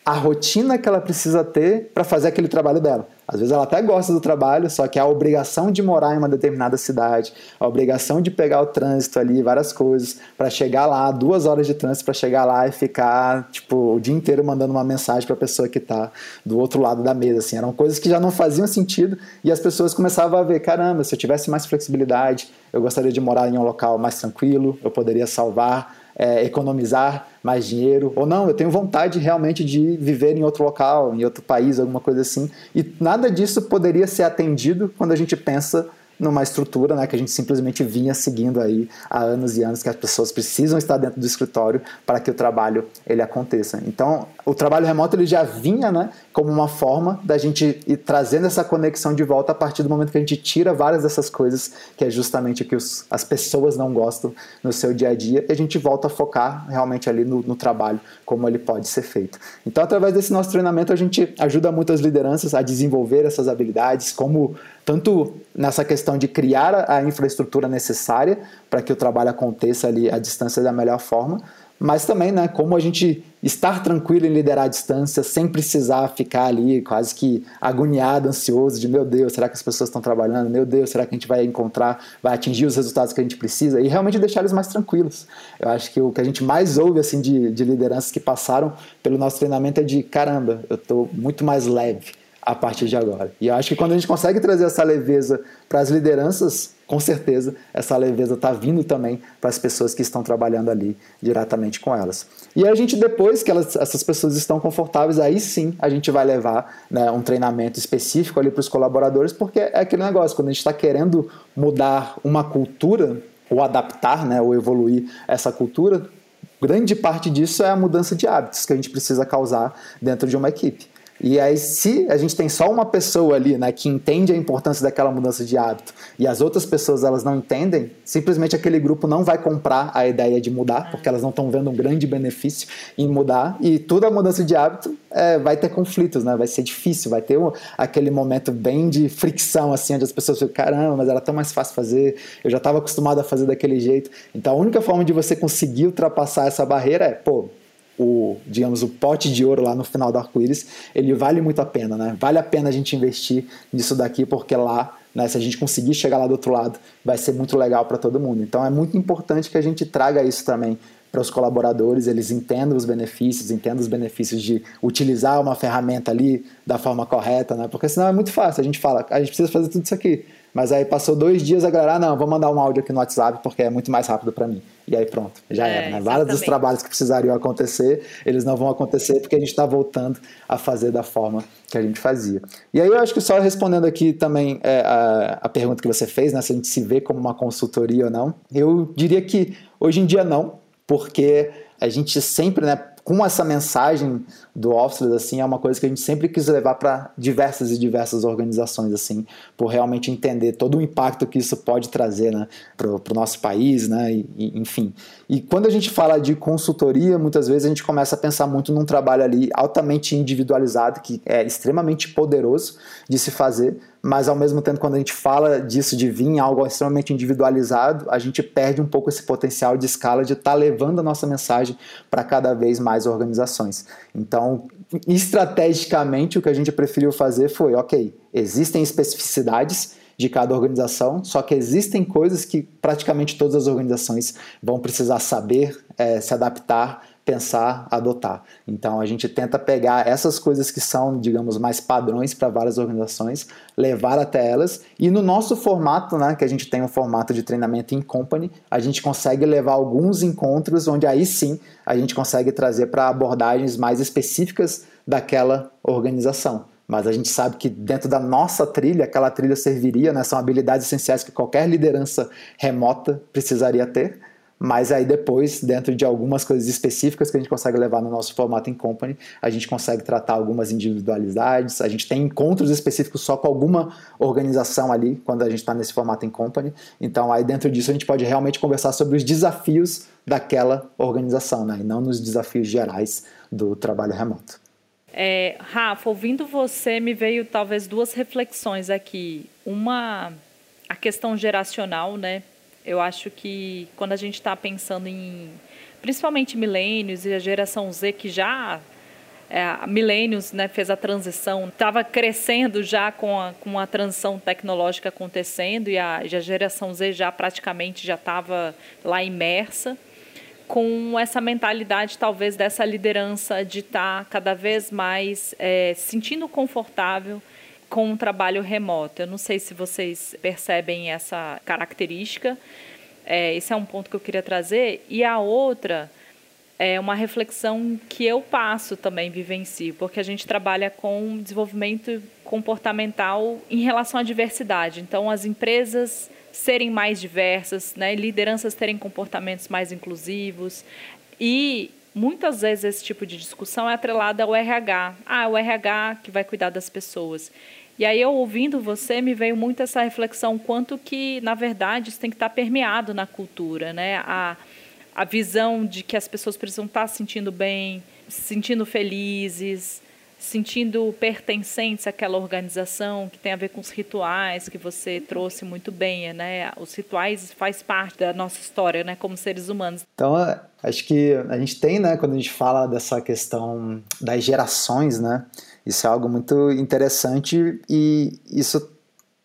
a rotina que ela precisa ter para fazer aquele trabalho dela. Às vezes ela até gosta do trabalho, só que a obrigação de morar em uma determinada cidade, a obrigação de pegar o trânsito ali, várias coisas, para chegar lá, duas horas de trânsito para chegar lá e ficar tipo o dia inteiro mandando uma mensagem para a pessoa que está do outro lado da mesa, assim, eram coisas que já não faziam sentido e as pessoas começavam a ver, caramba, se eu tivesse mais flexibilidade, eu gostaria de morar em um local mais tranquilo, eu poderia salvar é, economizar mais dinheiro, ou não, eu tenho vontade realmente de viver em outro local, em outro país, alguma coisa assim. E nada disso poderia ser atendido quando a gente pensa numa estrutura né, que a gente simplesmente vinha seguindo aí há anos e anos que as pessoas precisam estar dentro do escritório para que o trabalho ele aconteça. Então, o trabalho remoto ele já vinha né, como uma forma da gente ir trazendo essa conexão de volta a partir do momento que a gente tira várias dessas coisas que é justamente o que os, as pessoas não gostam no seu dia a dia e a gente volta a focar realmente ali no, no trabalho, como ele pode ser feito. Então, através desse nosso treinamento, a gente ajuda muitas lideranças a desenvolver essas habilidades, como tanto nessa questão de criar a infraestrutura necessária para que o trabalho aconteça ali à distância da melhor forma, mas também, né, como a gente estar tranquilo em liderar à distância, sem precisar ficar ali quase que agoniado, ansioso, de meu Deus, será que as pessoas estão trabalhando? Meu Deus, será que a gente vai encontrar, vai atingir os resultados que a gente precisa? E realmente deixar eles mais tranquilos. Eu acho que o que a gente mais ouve assim de, de lideranças que passaram pelo nosso treinamento é de caramba, eu estou muito mais leve a partir de agora. E acho que quando a gente consegue trazer essa leveza para as lideranças, com certeza essa leveza está vindo também para as pessoas que estão trabalhando ali diretamente com elas. E a gente, depois que elas, essas pessoas estão confortáveis, aí sim a gente vai levar né, um treinamento específico ali para os colaboradores, porque é aquele negócio, quando a gente está querendo mudar uma cultura, ou adaptar, né, ou evoluir essa cultura, grande parte disso é a mudança de hábitos que a gente precisa causar dentro de uma equipe. E aí, se a gente tem só uma pessoa ali, né, que entende a importância daquela mudança de hábito e as outras pessoas elas não entendem, simplesmente aquele grupo não vai comprar a ideia de mudar, porque elas não estão vendo um grande benefício em mudar. E toda a mudança de hábito é, vai ter conflitos, né? Vai ser difícil, vai ter um, aquele momento bem de fricção, assim, onde as pessoas ficam, caramba, mas era tão mais fácil fazer, eu já estava acostumado a fazer daquele jeito. Então, a única forma de você conseguir ultrapassar essa barreira é, pô, o, digamos, o pote de ouro lá no final do arco-íris, ele vale muito a pena, né? Vale a pena a gente investir nisso daqui, porque lá, né, se a gente conseguir chegar lá do outro lado, vai ser muito legal para todo mundo. Então é muito importante que a gente traga isso também para os colaboradores, eles entendam os benefícios, entendam os benefícios de utilizar uma ferramenta ali da forma correta, né? Porque senão é muito fácil. A gente fala, a gente precisa fazer tudo isso aqui. Mas aí passou dois dias a galera, ah, não, vou mandar um áudio aqui no WhatsApp porque é muito mais rápido para mim. E aí pronto, já é, era. Né? Vários dos trabalhos que precisariam acontecer, eles não vão acontecer porque a gente está voltando a fazer da forma que a gente fazia. E aí eu acho que só respondendo aqui também é, a, a pergunta que você fez, né, se a gente se vê como uma consultoria ou não, eu diria que hoje em dia não, porque a gente sempre, né, com essa mensagem do Officeless, assim, é uma coisa que a gente sempre quis levar para diversas e diversas organizações, assim, por realmente entender todo o impacto que isso pode trazer, né, para o nosso país, né, e, e, enfim. E quando a gente fala de consultoria, muitas vezes a gente começa a pensar muito num trabalho ali altamente individualizado, que é extremamente poderoso de se fazer, mas ao mesmo tempo, quando a gente fala disso de vir em algo extremamente individualizado, a gente perde um pouco esse potencial de escala de estar tá levando a nossa mensagem para cada vez mais organizações. Então, estrategicamente, o que a gente preferiu fazer foi: ok, existem especificidades de cada organização, só que existem coisas que praticamente todas as organizações vão precisar saber, é, se adaptar pensar, adotar. Então a gente tenta pegar essas coisas que são, digamos, mais padrões para várias organizações, levar até elas e no nosso formato, né, que a gente tem um formato de treinamento em company, a gente consegue levar alguns encontros onde aí sim a gente consegue trazer para abordagens mais específicas daquela organização. Mas a gente sabe que dentro da nossa trilha, aquela trilha serviria, né, são habilidades essenciais que qualquer liderança remota precisaria ter mas aí depois, dentro de algumas coisas específicas que a gente consegue levar no nosso formato em company, a gente consegue tratar algumas individualidades, a gente tem encontros específicos só com alguma organização ali, quando a gente está nesse formato em company. Então aí dentro disso a gente pode realmente conversar sobre os desafios daquela organização, né? e não nos desafios gerais do trabalho remoto. É, Rafa, ouvindo você, me veio talvez duas reflexões aqui. Uma, a questão geracional, né? Eu acho que quando a gente está pensando em, principalmente milênios e a geração Z que já é, milênios né, fez a transição, estava crescendo já com a, com a transição tecnológica acontecendo e a, e a geração Z já praticamente já estava lá imersa com essa mentalidade talvez dessa liderança de estar tá cada vez mais é, sentindo confortável com um trabalho remoto. Eu não sei se vocês percebem essa característica. É, esse é um ponto que eu queria trazer. E a outra é uma reflexão que eu passo também, vivencio, porque a gente trabalha com desenvolvimento comportamental em relação à diversidade. Então, as empresas serem mais diversas, né, lideranças terem comportamentos mais inclusivos e muitas vezes esse tipo de discussão é atrelada ao RH. Ah, o RH que vai cuidar das pessoas. E aí, eu ouvindo você, me veio muito essa reflexão quanto que, na verdade, isso tem que estar permeado na cultura, né? A, a visão de que as pessoas precisam estar se sentindo bem, se sentindo felizes, sentindo pertencentes àquela organização, que tem a ver com os rituais que você trouxe muito bem, né? Os rituais faz parte da nossa história, né, como seres humanos. Então, acho que a gente tem, né, quando a gente fala dessa questão das gerações, né? Isso é algo muito interessante e isso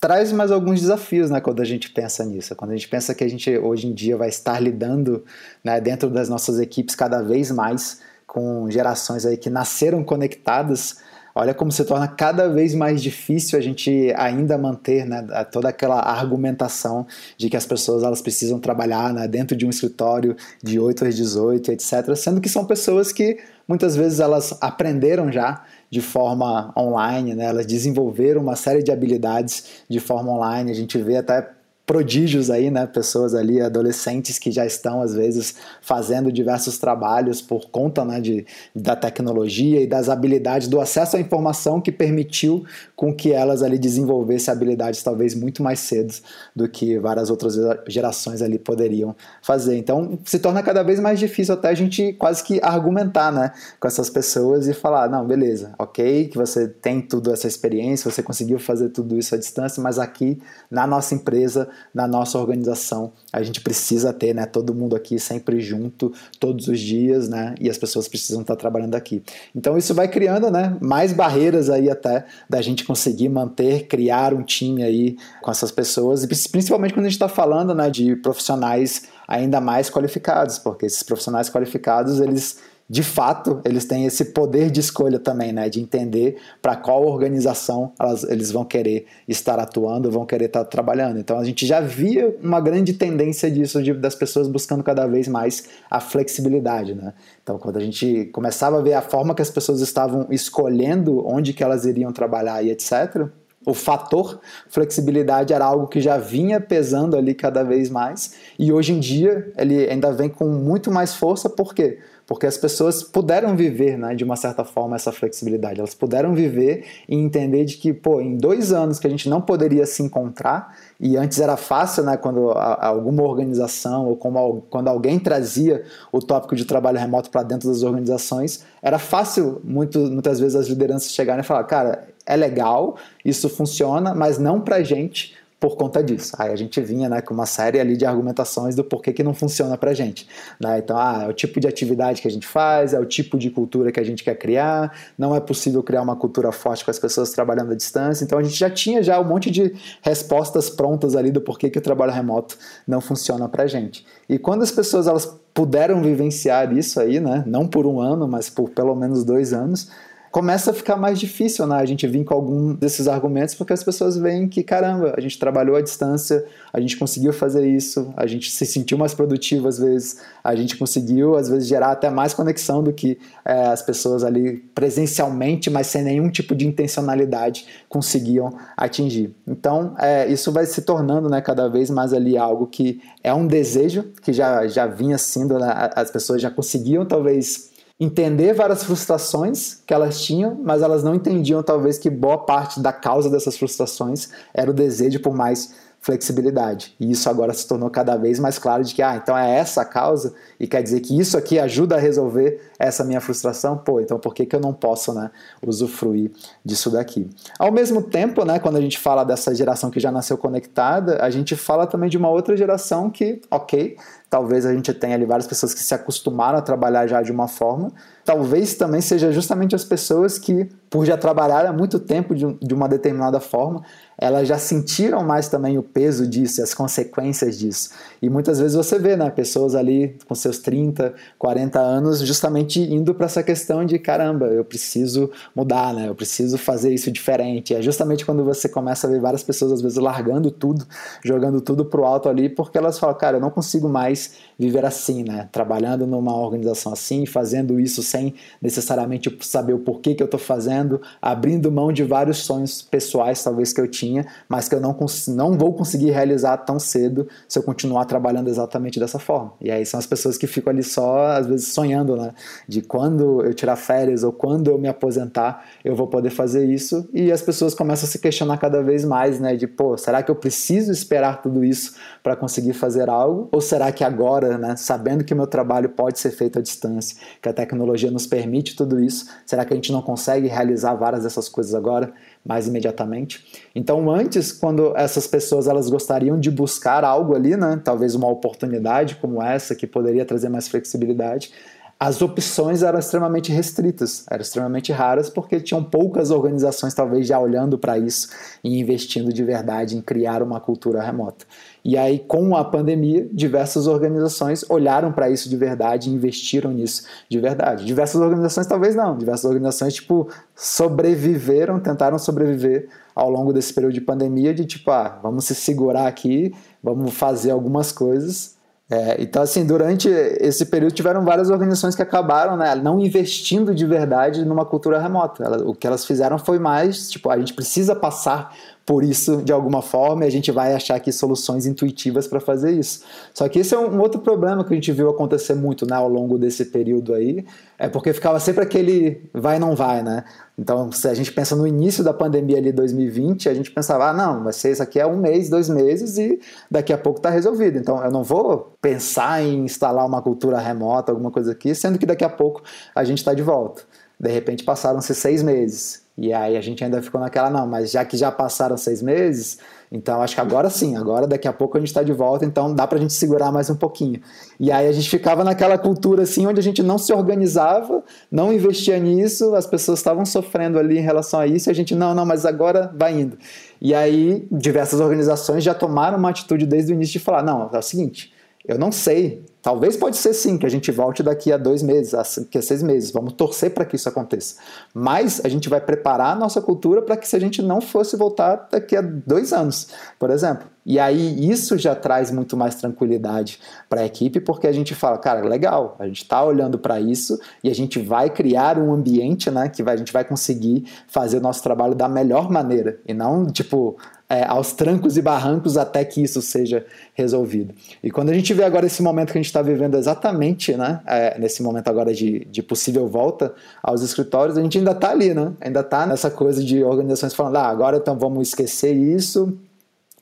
traz mais alguns desafios, né, quando a gente pensa nisso. Quando a gente pensa que a gente hoje em dia vai estar lidando, né, dentro das nossas equipes cada vez mais com gerações aí que nasceram conectadas, olha como se torna cada vez mais difícil a gente ainda manter né, toda aquela argumentação de que as pessoas elas precisam trabalhar né, dentro de um escritório de 8 às 18, etc. Sendo que são pessoas que muitas vezes elas aprenderam já de forma online, né, elas desenvolveram uma série de habilidades de forma online. A gente vê até prodígios aí, né? Pessoas ali, adolescentes que já estão às vezes fazendo diversos trabalhos por conta né, de, da tecnologia e das habilidades, do acesso à informação que permitiu com que elas ali desenvolvessem habilidades talvez muito mais cedo do que várias outras gerações ali poderiam fazer. Então se torna cada vez mais difícil até a gente quase que argumentar, né, com essas pessoas e falar, não, beleza, ok, que você tem tudo essa experiência, você conseguiu fazer tudo isso à distância, mas aqui na nossa empresa na nossa organização. A gente precisa ter, né, todo mundo aqui sempre junto, todos os dias, né, e as pessoas precisam estar trabalhando aqui. Então isso vai criando, né, mais barreiras aí até da gente conseguir manter, criar um time aí com essas pessoas, e principalmente quando a gente está falando, né, de profissionais ainda mais qualificados, porque esses profissionais qualificados, eles de fato, eles têm esse poder de escolha também, né? De entender para qual organização elas, eles vão querer estar atuando, vão querer estar trabalhando. Então a gente já via uma grande tendência disso, de, das pessoas buscando cada vez mais a flexibilidade, né? Então quando a gente começava a ver a forma que as pessoas estavam escolhendo onde que elas iriam trabalhar e etc., o fator flexibilidade era algo que já vinha pesando ali cada vez mais e hoje em dia ele ainda vem com muito mais força, por quê? porque as pessoas puderam viver, né, de uma certa forma, essa flexibilidade. Elas puderam viver e entender de que, pô, em dois anos que a gente não poderia se encontrar, e antes era fácil, né, quando alguma organização ou como, quando alguém trazia o tópico de trabalho remoto para dentro das organizações, era fácil, muito, muitas vezes, as lideranças chegarem e falar, cara, é legal, isso funciona, mas não para gente, por conta disso. Aí a gente vinha né, com uma série ali de argumentações do porquê que não funciona pra gente. Né? Então, ah, é o tipo de atividade que a gente faz, é o tipo de cultura que a gente quer criar, não é possível criar uma cultura forte com as pessoas trabalhando à distância. Então a gente já tinha já um monte de respostas prontas ali do porquê que o trabalho remoto não funciona pra gente. E quando as pessoas elas puderam vivenciar isso aí, né, não por um ano, mas por pelo menos dois anos, começa a ficar mais difícil né, a gente vir com algum desses argumentos, porque as pessoas veem que, caramba, a gente trabalhou à distância, a gente conseguiu fazer isso, a gente se sentiu mais produtivo às vezes, a gente conseguiu às vezes gerar até mais conexão do que é, as pessoas ali presencialmente, mas sem nenhum tipo de intencionalidade conseguiam atingir. Então, é, isso vai se tornando né, cada vez mais ali algo que é um desejo que já, já vinha sendo, né, as pessoas já conseguiam talvez entender várias frustrações que elas tinham, mas elas não entendiam talvez que boa parte da causa dessas frustrações era o desejo por mais flexibilidade. E isso agora se tornou cada vez mais claro de que, ah, então é essa a causa e quer dizer que isso aqui ajuda a resolver essa minha frustração, pô, então por que, que eu não posso, né, usufruir disso daqui? Ao mesmo tempo, né, quando a gente fala dessa geração que já nasceu conectada, a gente fala também de uma outra geração que, ok, talvez a gente tenha ali várias pessoas que se acostumaram a trabalhar já de uma forma, talvez também seja justamente as pessoas que, por já trabalhar há muito tempo de, uma determinada forma, elas já sentiram mais também o peso disso, as consequências disso. E muitas vezes você vê, né, pessoas ali com seus 30, 40 anos justamente indo para essa questão de caramba, eu preciso mudar, né? Eu preciso fazer isso diferente. É justamente quando você começa a ver várias pessoas às vezes largando tudo, jogando tudo pro alto ali, porque elas falam, cara, eu não consigo mais viver assim, né? Trabalhando numa organização assim, fazendo isso sem necessariamente saber o porquê que eu estou fazendo, abrindo mão de vários sonhos pessoais talvez que eu tinha, mas que eu não, não vou conseguir realizar tão cedo se eu continuar trabalhando exatamente dessa forma. E aí são as pessoas que ficam ali só, às vezes, sonhando, né? De quando eu tirar férias ou quando eu me aposentar, eu vou poder fazer isso. E as pessoas começam a se questionar cada vez mais, né? De, pô, será que eu preciso esperar tudo isso para conseguir fazer algo? Ou será que agora né, sabendo que o meu trabalho pode ser feito à distância, que a tecnologia nos permite tudo isso, será que a gente não consegue realizar várias dessas coisas agora? mais imediatamente. Então, antes, quando essas pessoas elas gostariam de buscar algo ali, né, talvez uma oportunidade como essa que poderia trazer mais flexibilidade, as opções eram extremamente restritas, eram extremamente raras, porque tinham poucas organizações, talvez, já olhando para isso e investindo de verdade em criar uma cultura remota. E aí, com a pandemia, diversas organizações olharam para isso de verdade e investiram nisso de verdade. Diversas organizações, talvez não, diversas organizações, tipo, sobreviveram, tentaram sobreviver ao longo desse período de pandemia, de tipo, ah, vamos se segurar aqui, vamos fazer algumas coisas é, então, assim, durante esse período tiveram várias organizações que acabaram né, não investindo de verdade numa cultura remota. Ela, o que elas fizeram foi mais, tipo, a gente precisa passar por isso de alguma forma a gente vai achar aqui soluções intuitivas para fazer isso. Só que esse é um outro problema que a gente viu acontecer muito né, ao longo desse período aí, é porque ficava sempre aquele vai não vai, né? Então, se a gente pensa no início da pandemia ali 2020, a gente pensava, ah, não, vai ser isso aqui é um mês, dois meses e daqui a pouco está resolvido. Então, eu não vou pensar em instalar uma cultura remota, alguma coisa aqui, sendo que daqui a pouco a gente está de volta. De repente passaram-se seis meses. E aí a gente ainda ficou naquela, não, mas já que já passaram seis meses, então acho que agora sim, agora daqui a pouco a gente está de volta, então dá para a gente segurar mais um pouquinho. E aí a gente ficava naquela cultura assim, onde a gente não se organizava, não investia nisso, as pessoas estavam sofrendo ali em relação a isso, e a gente, não, não, mas agora vai indo. E aí diversas organizações já tomaram uma atitude desde o início de falar, não, é o seguinte, eu não sei. Talvez pode ser sim que a gente volte daqui a dois meses, a seis meses. Vamos torcer para que isso aconteça. Mas a gente vai preparar a nossa cultura para que se a gente não fosse voltar daqui a dois anos, por exemplo. E aí isso já traz muito mais tranquilidade para a equipe, porque a gente fala, cara, legal, a gente está olhando para isso e a gente vai criar um ambiente, né, que vai, a gente vai conseguir fazer o nosso trabalho da melhor maneira e não tipo é, aos trancos e barrancos até que isso seja resolvido. E quando a gente vê agora esse momento que a gente está vivendo exatamente, né, é, nesse momento agora de, de possível volta aos escritórios, a gente ainda está ali, né, ainda está nessa coisa de organizações falando, ah, agora então vamos esquecer isso,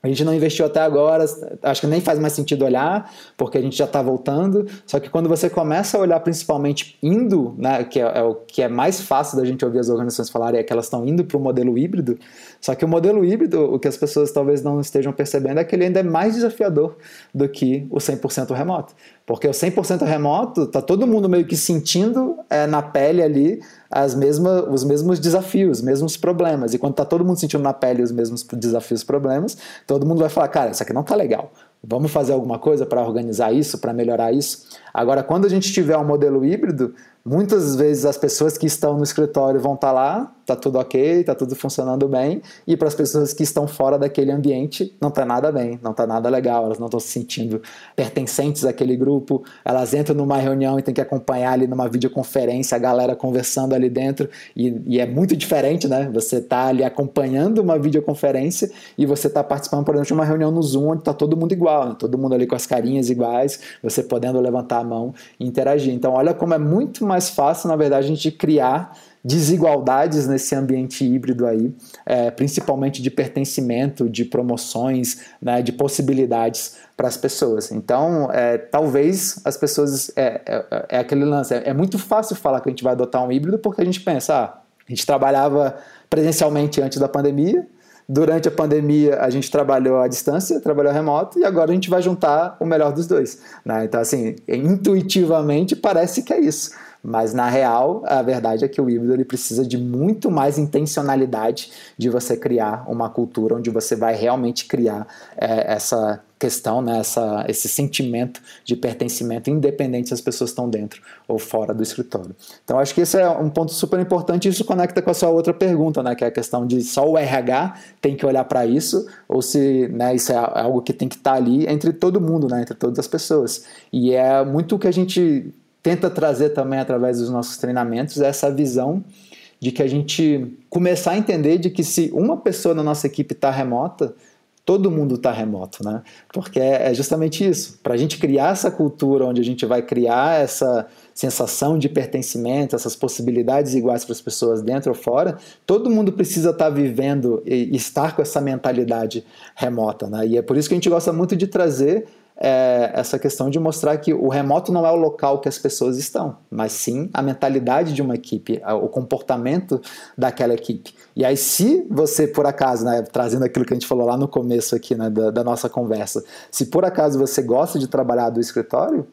a gente não investiu até agora, acho que nem faz mais sentido olhar, porque a gente já está voltando. Só que quando você começa a olhar principalmente indo, né, que é, é, o que é mais fácil da gente ouvir as organizações falarem, é que elas estão indo para o modelo híbrido. Só que o modelo híbrido, o que as pessoas talvez não estejam percebendo, é que ele ainda é mais desafiador do que o 100% remoto. Porque o 100% remoto, tá todo mundo meio que sentindo é, na pele ali as mesmas, os mesmos desafios, os mesmos problemas. E quando tá todo mundo sentindo na pele os mesmos desafios problemas, todo mundo vai falar, cara, isso aqui não tá legal. Vamos fazer alguma coisa para organizar isso, para melhorar isso? Agora, quando a gente tiver um modelo híbrido, muitas vezes as pessoas que estão no escritório vão estar tá lá, tá tudo ok, tá tudo funcionando bem, e para as pessoas que estão fora daquele ambiente, não tá nada bem, não tá nada legal, elas não estão se sentindo pertencentes àquele grupo, elas entram numa reunião e tem que acompanhar ali numa videoconferência a galera conversando ali dentro, e, e é muito diferente, né? Você tá ali acompanhando uma videoconferência e você tá participando, por exemplo, de uma reunião no Zoom onde tá todo mundo igual, né? todo mundo ali com as carinhas iguais, você podendo levantar a mão e interagir. Então, olha como é muito mais fácil, na verdade, a gente criar desigualdades nesse ambiente híbrido aí, é, principalmente de pertencimento, de promoções, né, de possibilidades para as pessoas. Então, é, talvez as pessoas. É, é, é aquele lance. É, é, muito fácil falar que a gente vai adotar um híbrido porque a gente pensa, ah, a gente trabalhava presencialmente antes da pandemia. Durante a pandemia, a gente trabalhou à distância, trabalhou remoto, e agora a gente vai juntar o melhor dos dois. Né? Então, assim, intuitivamente parece que é isso. Mas na real, a verdade é que o híbrido ele precisa de muito mais intencionalidade de você criar uma cultura onde você vai realmente criar é, essa questão, né, essa, esse sentimento de pertencimento, independente se as pessoas estão dentro ou fora do escritório. Então, acho que esse é um ponto super importante isso conecta com a sua outra pergunta, né, que é a questão de só o RH tem que olhar para isso ou se né, isso é algo que tem que estar tá ali entre todo mundo, né, entre todas as pessoas. E é muito o que a gente tenta trazer também através dos nossos treinamentos essa visão de que a gente começar a entender de que se uma pessoa na nossa equipe está remota, todo mundo está remoto, né? Porque é, é justamente isso. Para a gente criar essa cultura onde a gente vai criar essa sensação de pertencimento, essas possibilidades iguais para as pessoas dentro ou fora, todo mundo precisa estar tá vivendo e estar com essa mentalidade remota, né? E é por isso que a gente gosta muito de trazer é essa questão de mostrar que o remoto não é o local que as pessoas estão, mas sim a mentalidade de uma equipe, o comportamento daquela equipe. E aí, se você, por acaso, né, trazendo aquilo que a gente falou lá no começo aqui né, da, da nossa conversa, se por acaso você gosta de trabalhar do escritório,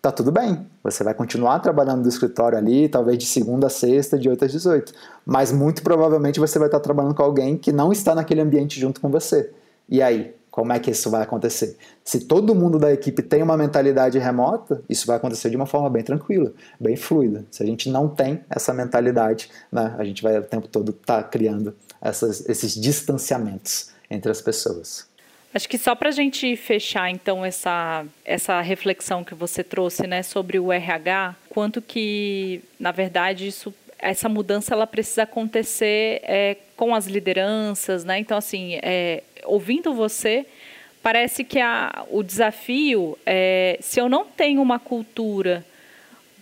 tá tudo bem. Você vai continuar trabalhando do escritório ali, talvez de segunda a sexta, de 8 às 18. Mas muito provavelmente você vai estar trabalhando com alguém que não está naquele ambiente junto com você. E aí? Como é que isso vai acontecer? Se todo mundo da equipe tem uma mentalidade remota, isso vai acontecer de uma forma bem tranquila, bem fluida. Se a gente não tem essa mentalidade, né, a gente vai o tempo todo estar tá criando essas, esses distanciamentos entre as pessoas. Acho que só para a gente fechar então essa, essa reflexão que você trouxe né, sobre o RH, quanto que, na verdade, isso essa mudança ela precisa acontecer é, com as lideranças, né? Então, assim, é, ouvindo você, parece que a, o desafio é, se eu não tenho uma cultura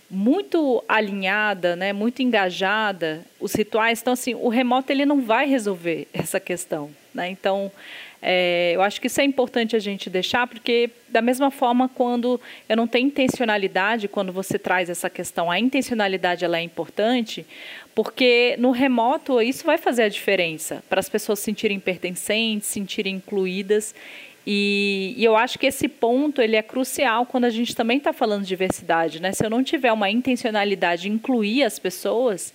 muito alinhada, né, muito engajada, os rituais, então assim, o remoto ele não vai resolver essa questão, né? Então, é, eu acho que isso é importante a gente deixar, porque da mesma forma, quando eu não tenho intencionalidade, quando você traz essa questão, a intencionalidade ela é importante, porque no remoto isso vai fazer a diferença para as pessoas se sentirem pertencentes, se sentirem incluídas. E, e, eu acho que esse ponto ele é crucial quando a gente também está falando de diversidade, né? Se eu não tiver uma intencionalidade de incluir as pessoas,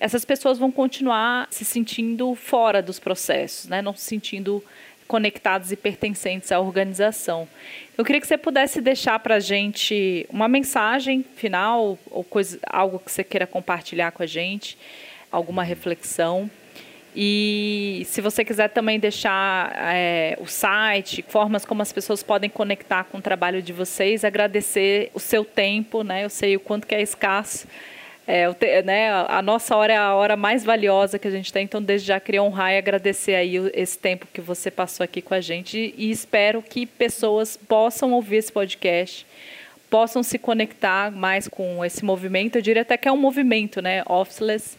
essas pessoas vão continuar se sentindo fora dos processos, né? Não se sentindo conectados e pertencentes à organização. Eu queria que você pudesse deixar para a gente uma mensagem final ou coisa, algo que você queira compartilhar com a gente, alguma reflexão. E se você quiser também deixar é, o site, formas como as pessoas podem conectar com o trabalho de vocês, agradecer o seu tempo, né? Eu sei o quanto que é escasso é, né, a nossa hora é a hora mais valiosa que a gente tem, então desde já queria honrar e agradecer aí esse tempo que você passou aqui com a gente e espero que pessoas possam ouvir esse podcast, possam se conectar mais com esse movimento, eu diria até que é um movimento, né, Officeless,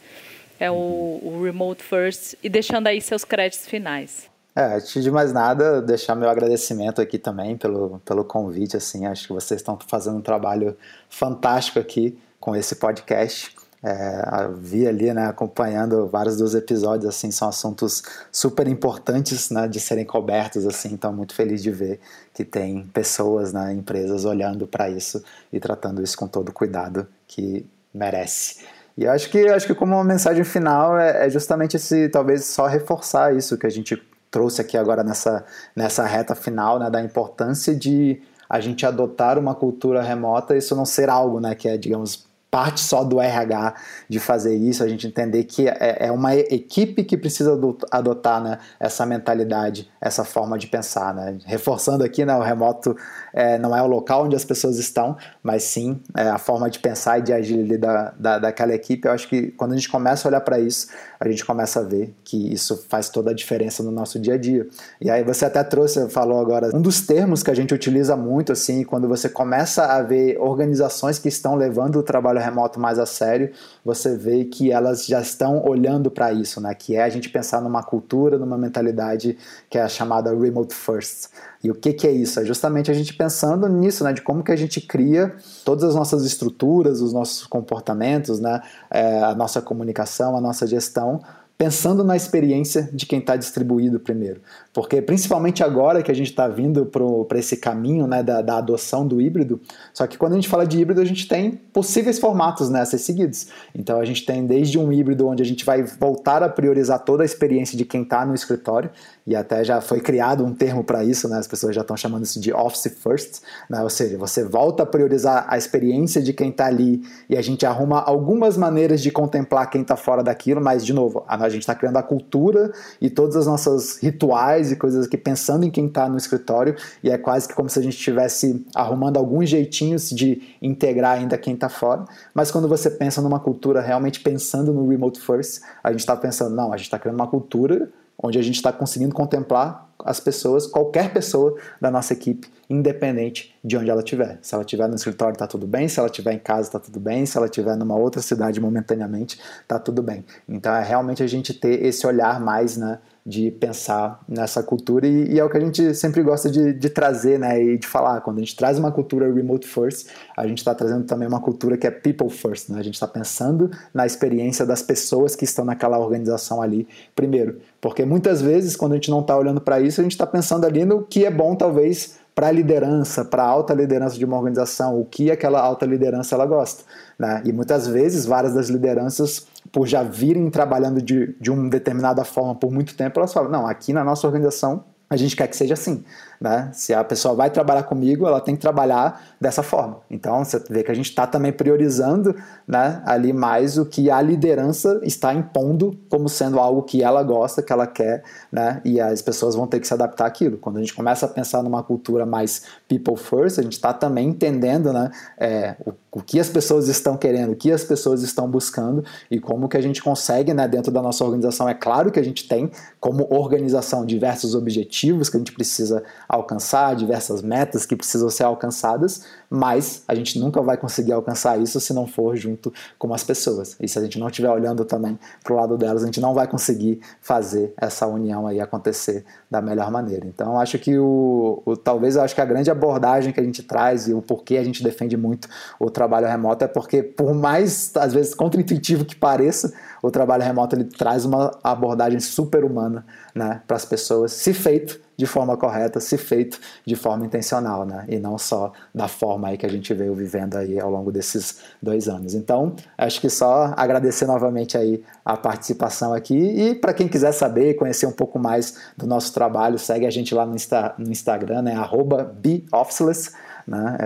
é o, o Remote First, e deixando aí seus créditos finais. É, antes de mais nada, deixar meu agradecimento aqui também pelo, pelo convite, assim, acho que vocês estão fazendo um trabalho fantástico aqui, com esse podcast. É, vi ali, né, acompanhando vários dos episódios, assim, são assuntos super importantes, né, de serem cobertos, assim, então muito feliz de ver que tem pessoas, né, empresas olhando para isso e tratando isso com todo o cuidado que merece. E acho que acho que como uma mensagem final é, é justamente esse, talvez só reforçar isso que a gente trouxe aqui agora nessa, nessa reta final, né, da importância de a gente adotar uma cultura remota, isso não ser algo, né, que é, digamos, parte só do RH de fazer isso, a gente entender que é, é uma equipe que precisa adotar né, essa mentalidade, essa forma de pensar. Né? Reforçando aqui, né, o remoto é, não é o local onde as pessoas estão, mas sim é, a forma de pensar e de agir ali da, da, daquela equipe. Eu acho que quando a gente começa a olhar para isso, a gente começa a ver que isso faz toda a diferença no nosso dia a dia. E aí você até trouxe, falou agora, um dos termos que a gente utiliza muito, assim, quando você começa a ver organizações que estão levando o trabalho trabalho remoto mais a sério, você vê que elas já estão olhando para isso, né? Que é a gente pensar numa cultura, numa mentalidade que é a chamada remote first. E o que, que é isso? É justamente a gente pensando nisso, né? De como que a gente cria todas as nossas estruturas, os nossos comportamentos, né? É, a nossa comunicação, a nossa gestão pensando na experiência de quem está distribuído primeiro. Porque principalmente agora que a gente está vindo para esse caminho né, da, da, adoção do híbrido, só que quando a gente fala de híbrido, a gente tem possíveis formatos né, a ser seguidos. Então a gente tem desde um híbrido onde a gente vai voltar a priorizar toda a experiência de quem está no escritório, e até já foi criado um termo para isso, né, as pessoas já estão chamando isso de Office First, né, ou seja, você volta a priorizar a experiência de quem está ali e a gente arruma algumas maneiras de contemplar quem está fora daquilo, mas de novo, a gente está criando a cultura e todas as nossas rituais e coisas aqui pensando em quem está no escritório e é quase que como se a gente estivesse arrumando alguns jeitinhos de integrar ainda quem está fora. Mas quando você pensa numa cultura realmente pensando no remote first, a gente está pensando, não, a gente está criando uma cultura onde a gente está conseguindo contemplar as pessoas, qualquer pessoa da nossa equipe independente de onde ela estiver. Se ela estiver no escritório, está tudo bem. Se ela estiver em casa, está tudo bem. Se ela estiver numa outra cidade momentaneamente, está tudo bem. Então é realmente a gente ter esse olhar mais, né? de pensar nessa cultura e, e, é o que a gente sempre gosta de, de, trazer né, e de falar. Quando a gente traz uma cultura remote first, a gente está trazendo também uma cultura que é people first. Né? A gente está pensando na experiência das pessoas que estão naquela organização ali primeiro. Porque muitas vezes, quando a gente não está olhando para isso, a gente está pensando ali no que é bom, talvez, para a liderança, para a alta liderança de uma organização, o que aquela alta liderança ela gosta. Né? E muitas vezes, várias das lideranças por já virem trabalhando de, de uma determinada forma por muito tempo, elas falam: não, aqui na nossa organização a gente quer que seja assim. Né? Se a pessoa vai trabalhar comigo, ela tem que trabalhar dessa forma. Então você vê que a gente está também priorizando né, ali mais o que a liderança está impondo como sendo algo que ela gosta, que ela quer, né? e as pessoas vão ter que se adaptar àquilo. Quando a gente começa a pensar numa cultura mais people first, a gente está também entendendo né, é, o, o, que as pessoas estão querendo, o que as pessoas estão buscando e como que a gente consegue né, dentro da nossa organização. É claro que a gente tem como organização diversos objetivos que a gente precisa alcançar, diversas metas que precisam ser alcançadas, mas a gente nunca vai conseguir alcançar isso se não for junto com as pessoas. E se a gente não estiver olhando também para o lado delas, a gente não vai conseguir fazer essa união aí acontecer da melhor maneira. Então, acho que o, o talvez eu acho que a grande abordagem que a gente traz e o porquê a gente defende muito o trabalho remoto é porque por mais às vezes contraintuitivo que pareça, o trabalho remoto ele traz uma abordagem super humana, né, para as pessoas, se feito de forma correta, se feito de forma intencional, né? E não só da forma aí que a gente veio vivendo aí ao longo desses dois anos. Então, acho que só agradecer novamente aí a participação aqui e para quem quiser saber, conhecer um pouco mais do nosso trabalho, segue a gente lá no, Insta, no Instagram, né? Arroba BeOfficeless né?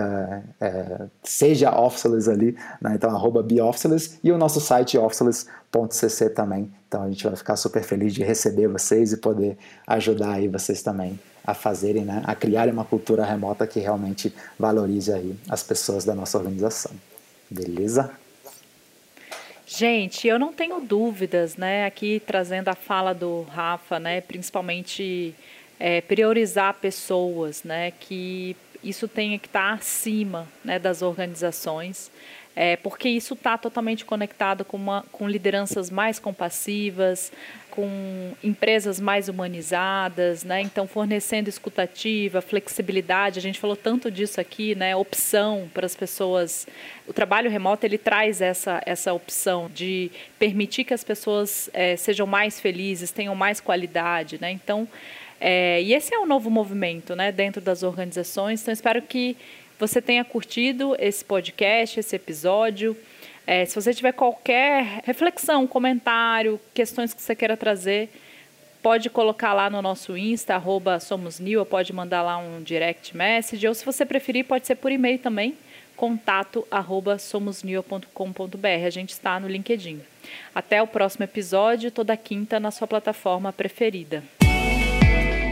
É, é, seja officeless ali, né? então arroba beofficeless e o nosso site officeless.cc também. Então a gente vai ficar super feliz de receber vocês e poder ajudar aí vocês também a fazerem, né? a criarem uma cultura remota que realmente valorize aí as pessoas da nossa organização. Beleza? Gente, eu não tenho dúvidas, né? Aqui trazendo a fala do Rafa, né? Principalmente é, priorizar pessoas, né? Que isso tenha que estar acima né, das organizações, é, porque isso está totalmente conectado com, uma, com lideranças mais compassivas, com empresas mais humanizadas, né? Então fornecendo escutativa, flexibilidade. A gente falou tanto disso aqui, né? Opção para as pessoas. O trabalho remoto ele traz essa essa opção de permitir que as pessoas é, sejam mais felizes, tenham mais qualidade, né? Então é, e esse é um novo movimento né, dentro das organizações. Então, espero que você tenha curtido esse podcast, esse episódio. É, se você tiver qualquer reflexão, comentário, questões que você queira trazer, pode colocar lá no nosso Insta, arroba somosnew, ou pode mandar lá um direct message, ou se você preferir, pode ser por e-mail também, contato arroba. A gente está no LinkedIn. Até o próximo episódio, toda quinta na sua plataforma preferida.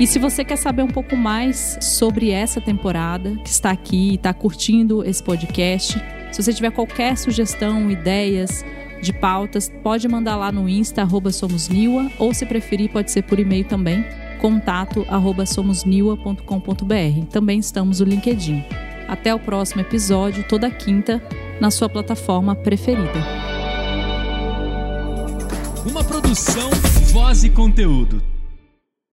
E se você quer saber um pouco mais sobre essa temporada, que está aqui está curtindo esse podcast, se você tiver qualquer sugestão, ideias de pautas, pode mandar lá no Insta, somosniwa, ou se preferir, pode ser por e-mail também, contato somosniwa.com.br. Também estamos no LinkedIn. Até o próximo episódio, toda quinta, na sua plataforma preferida. Uma produção, voz e conteúdo.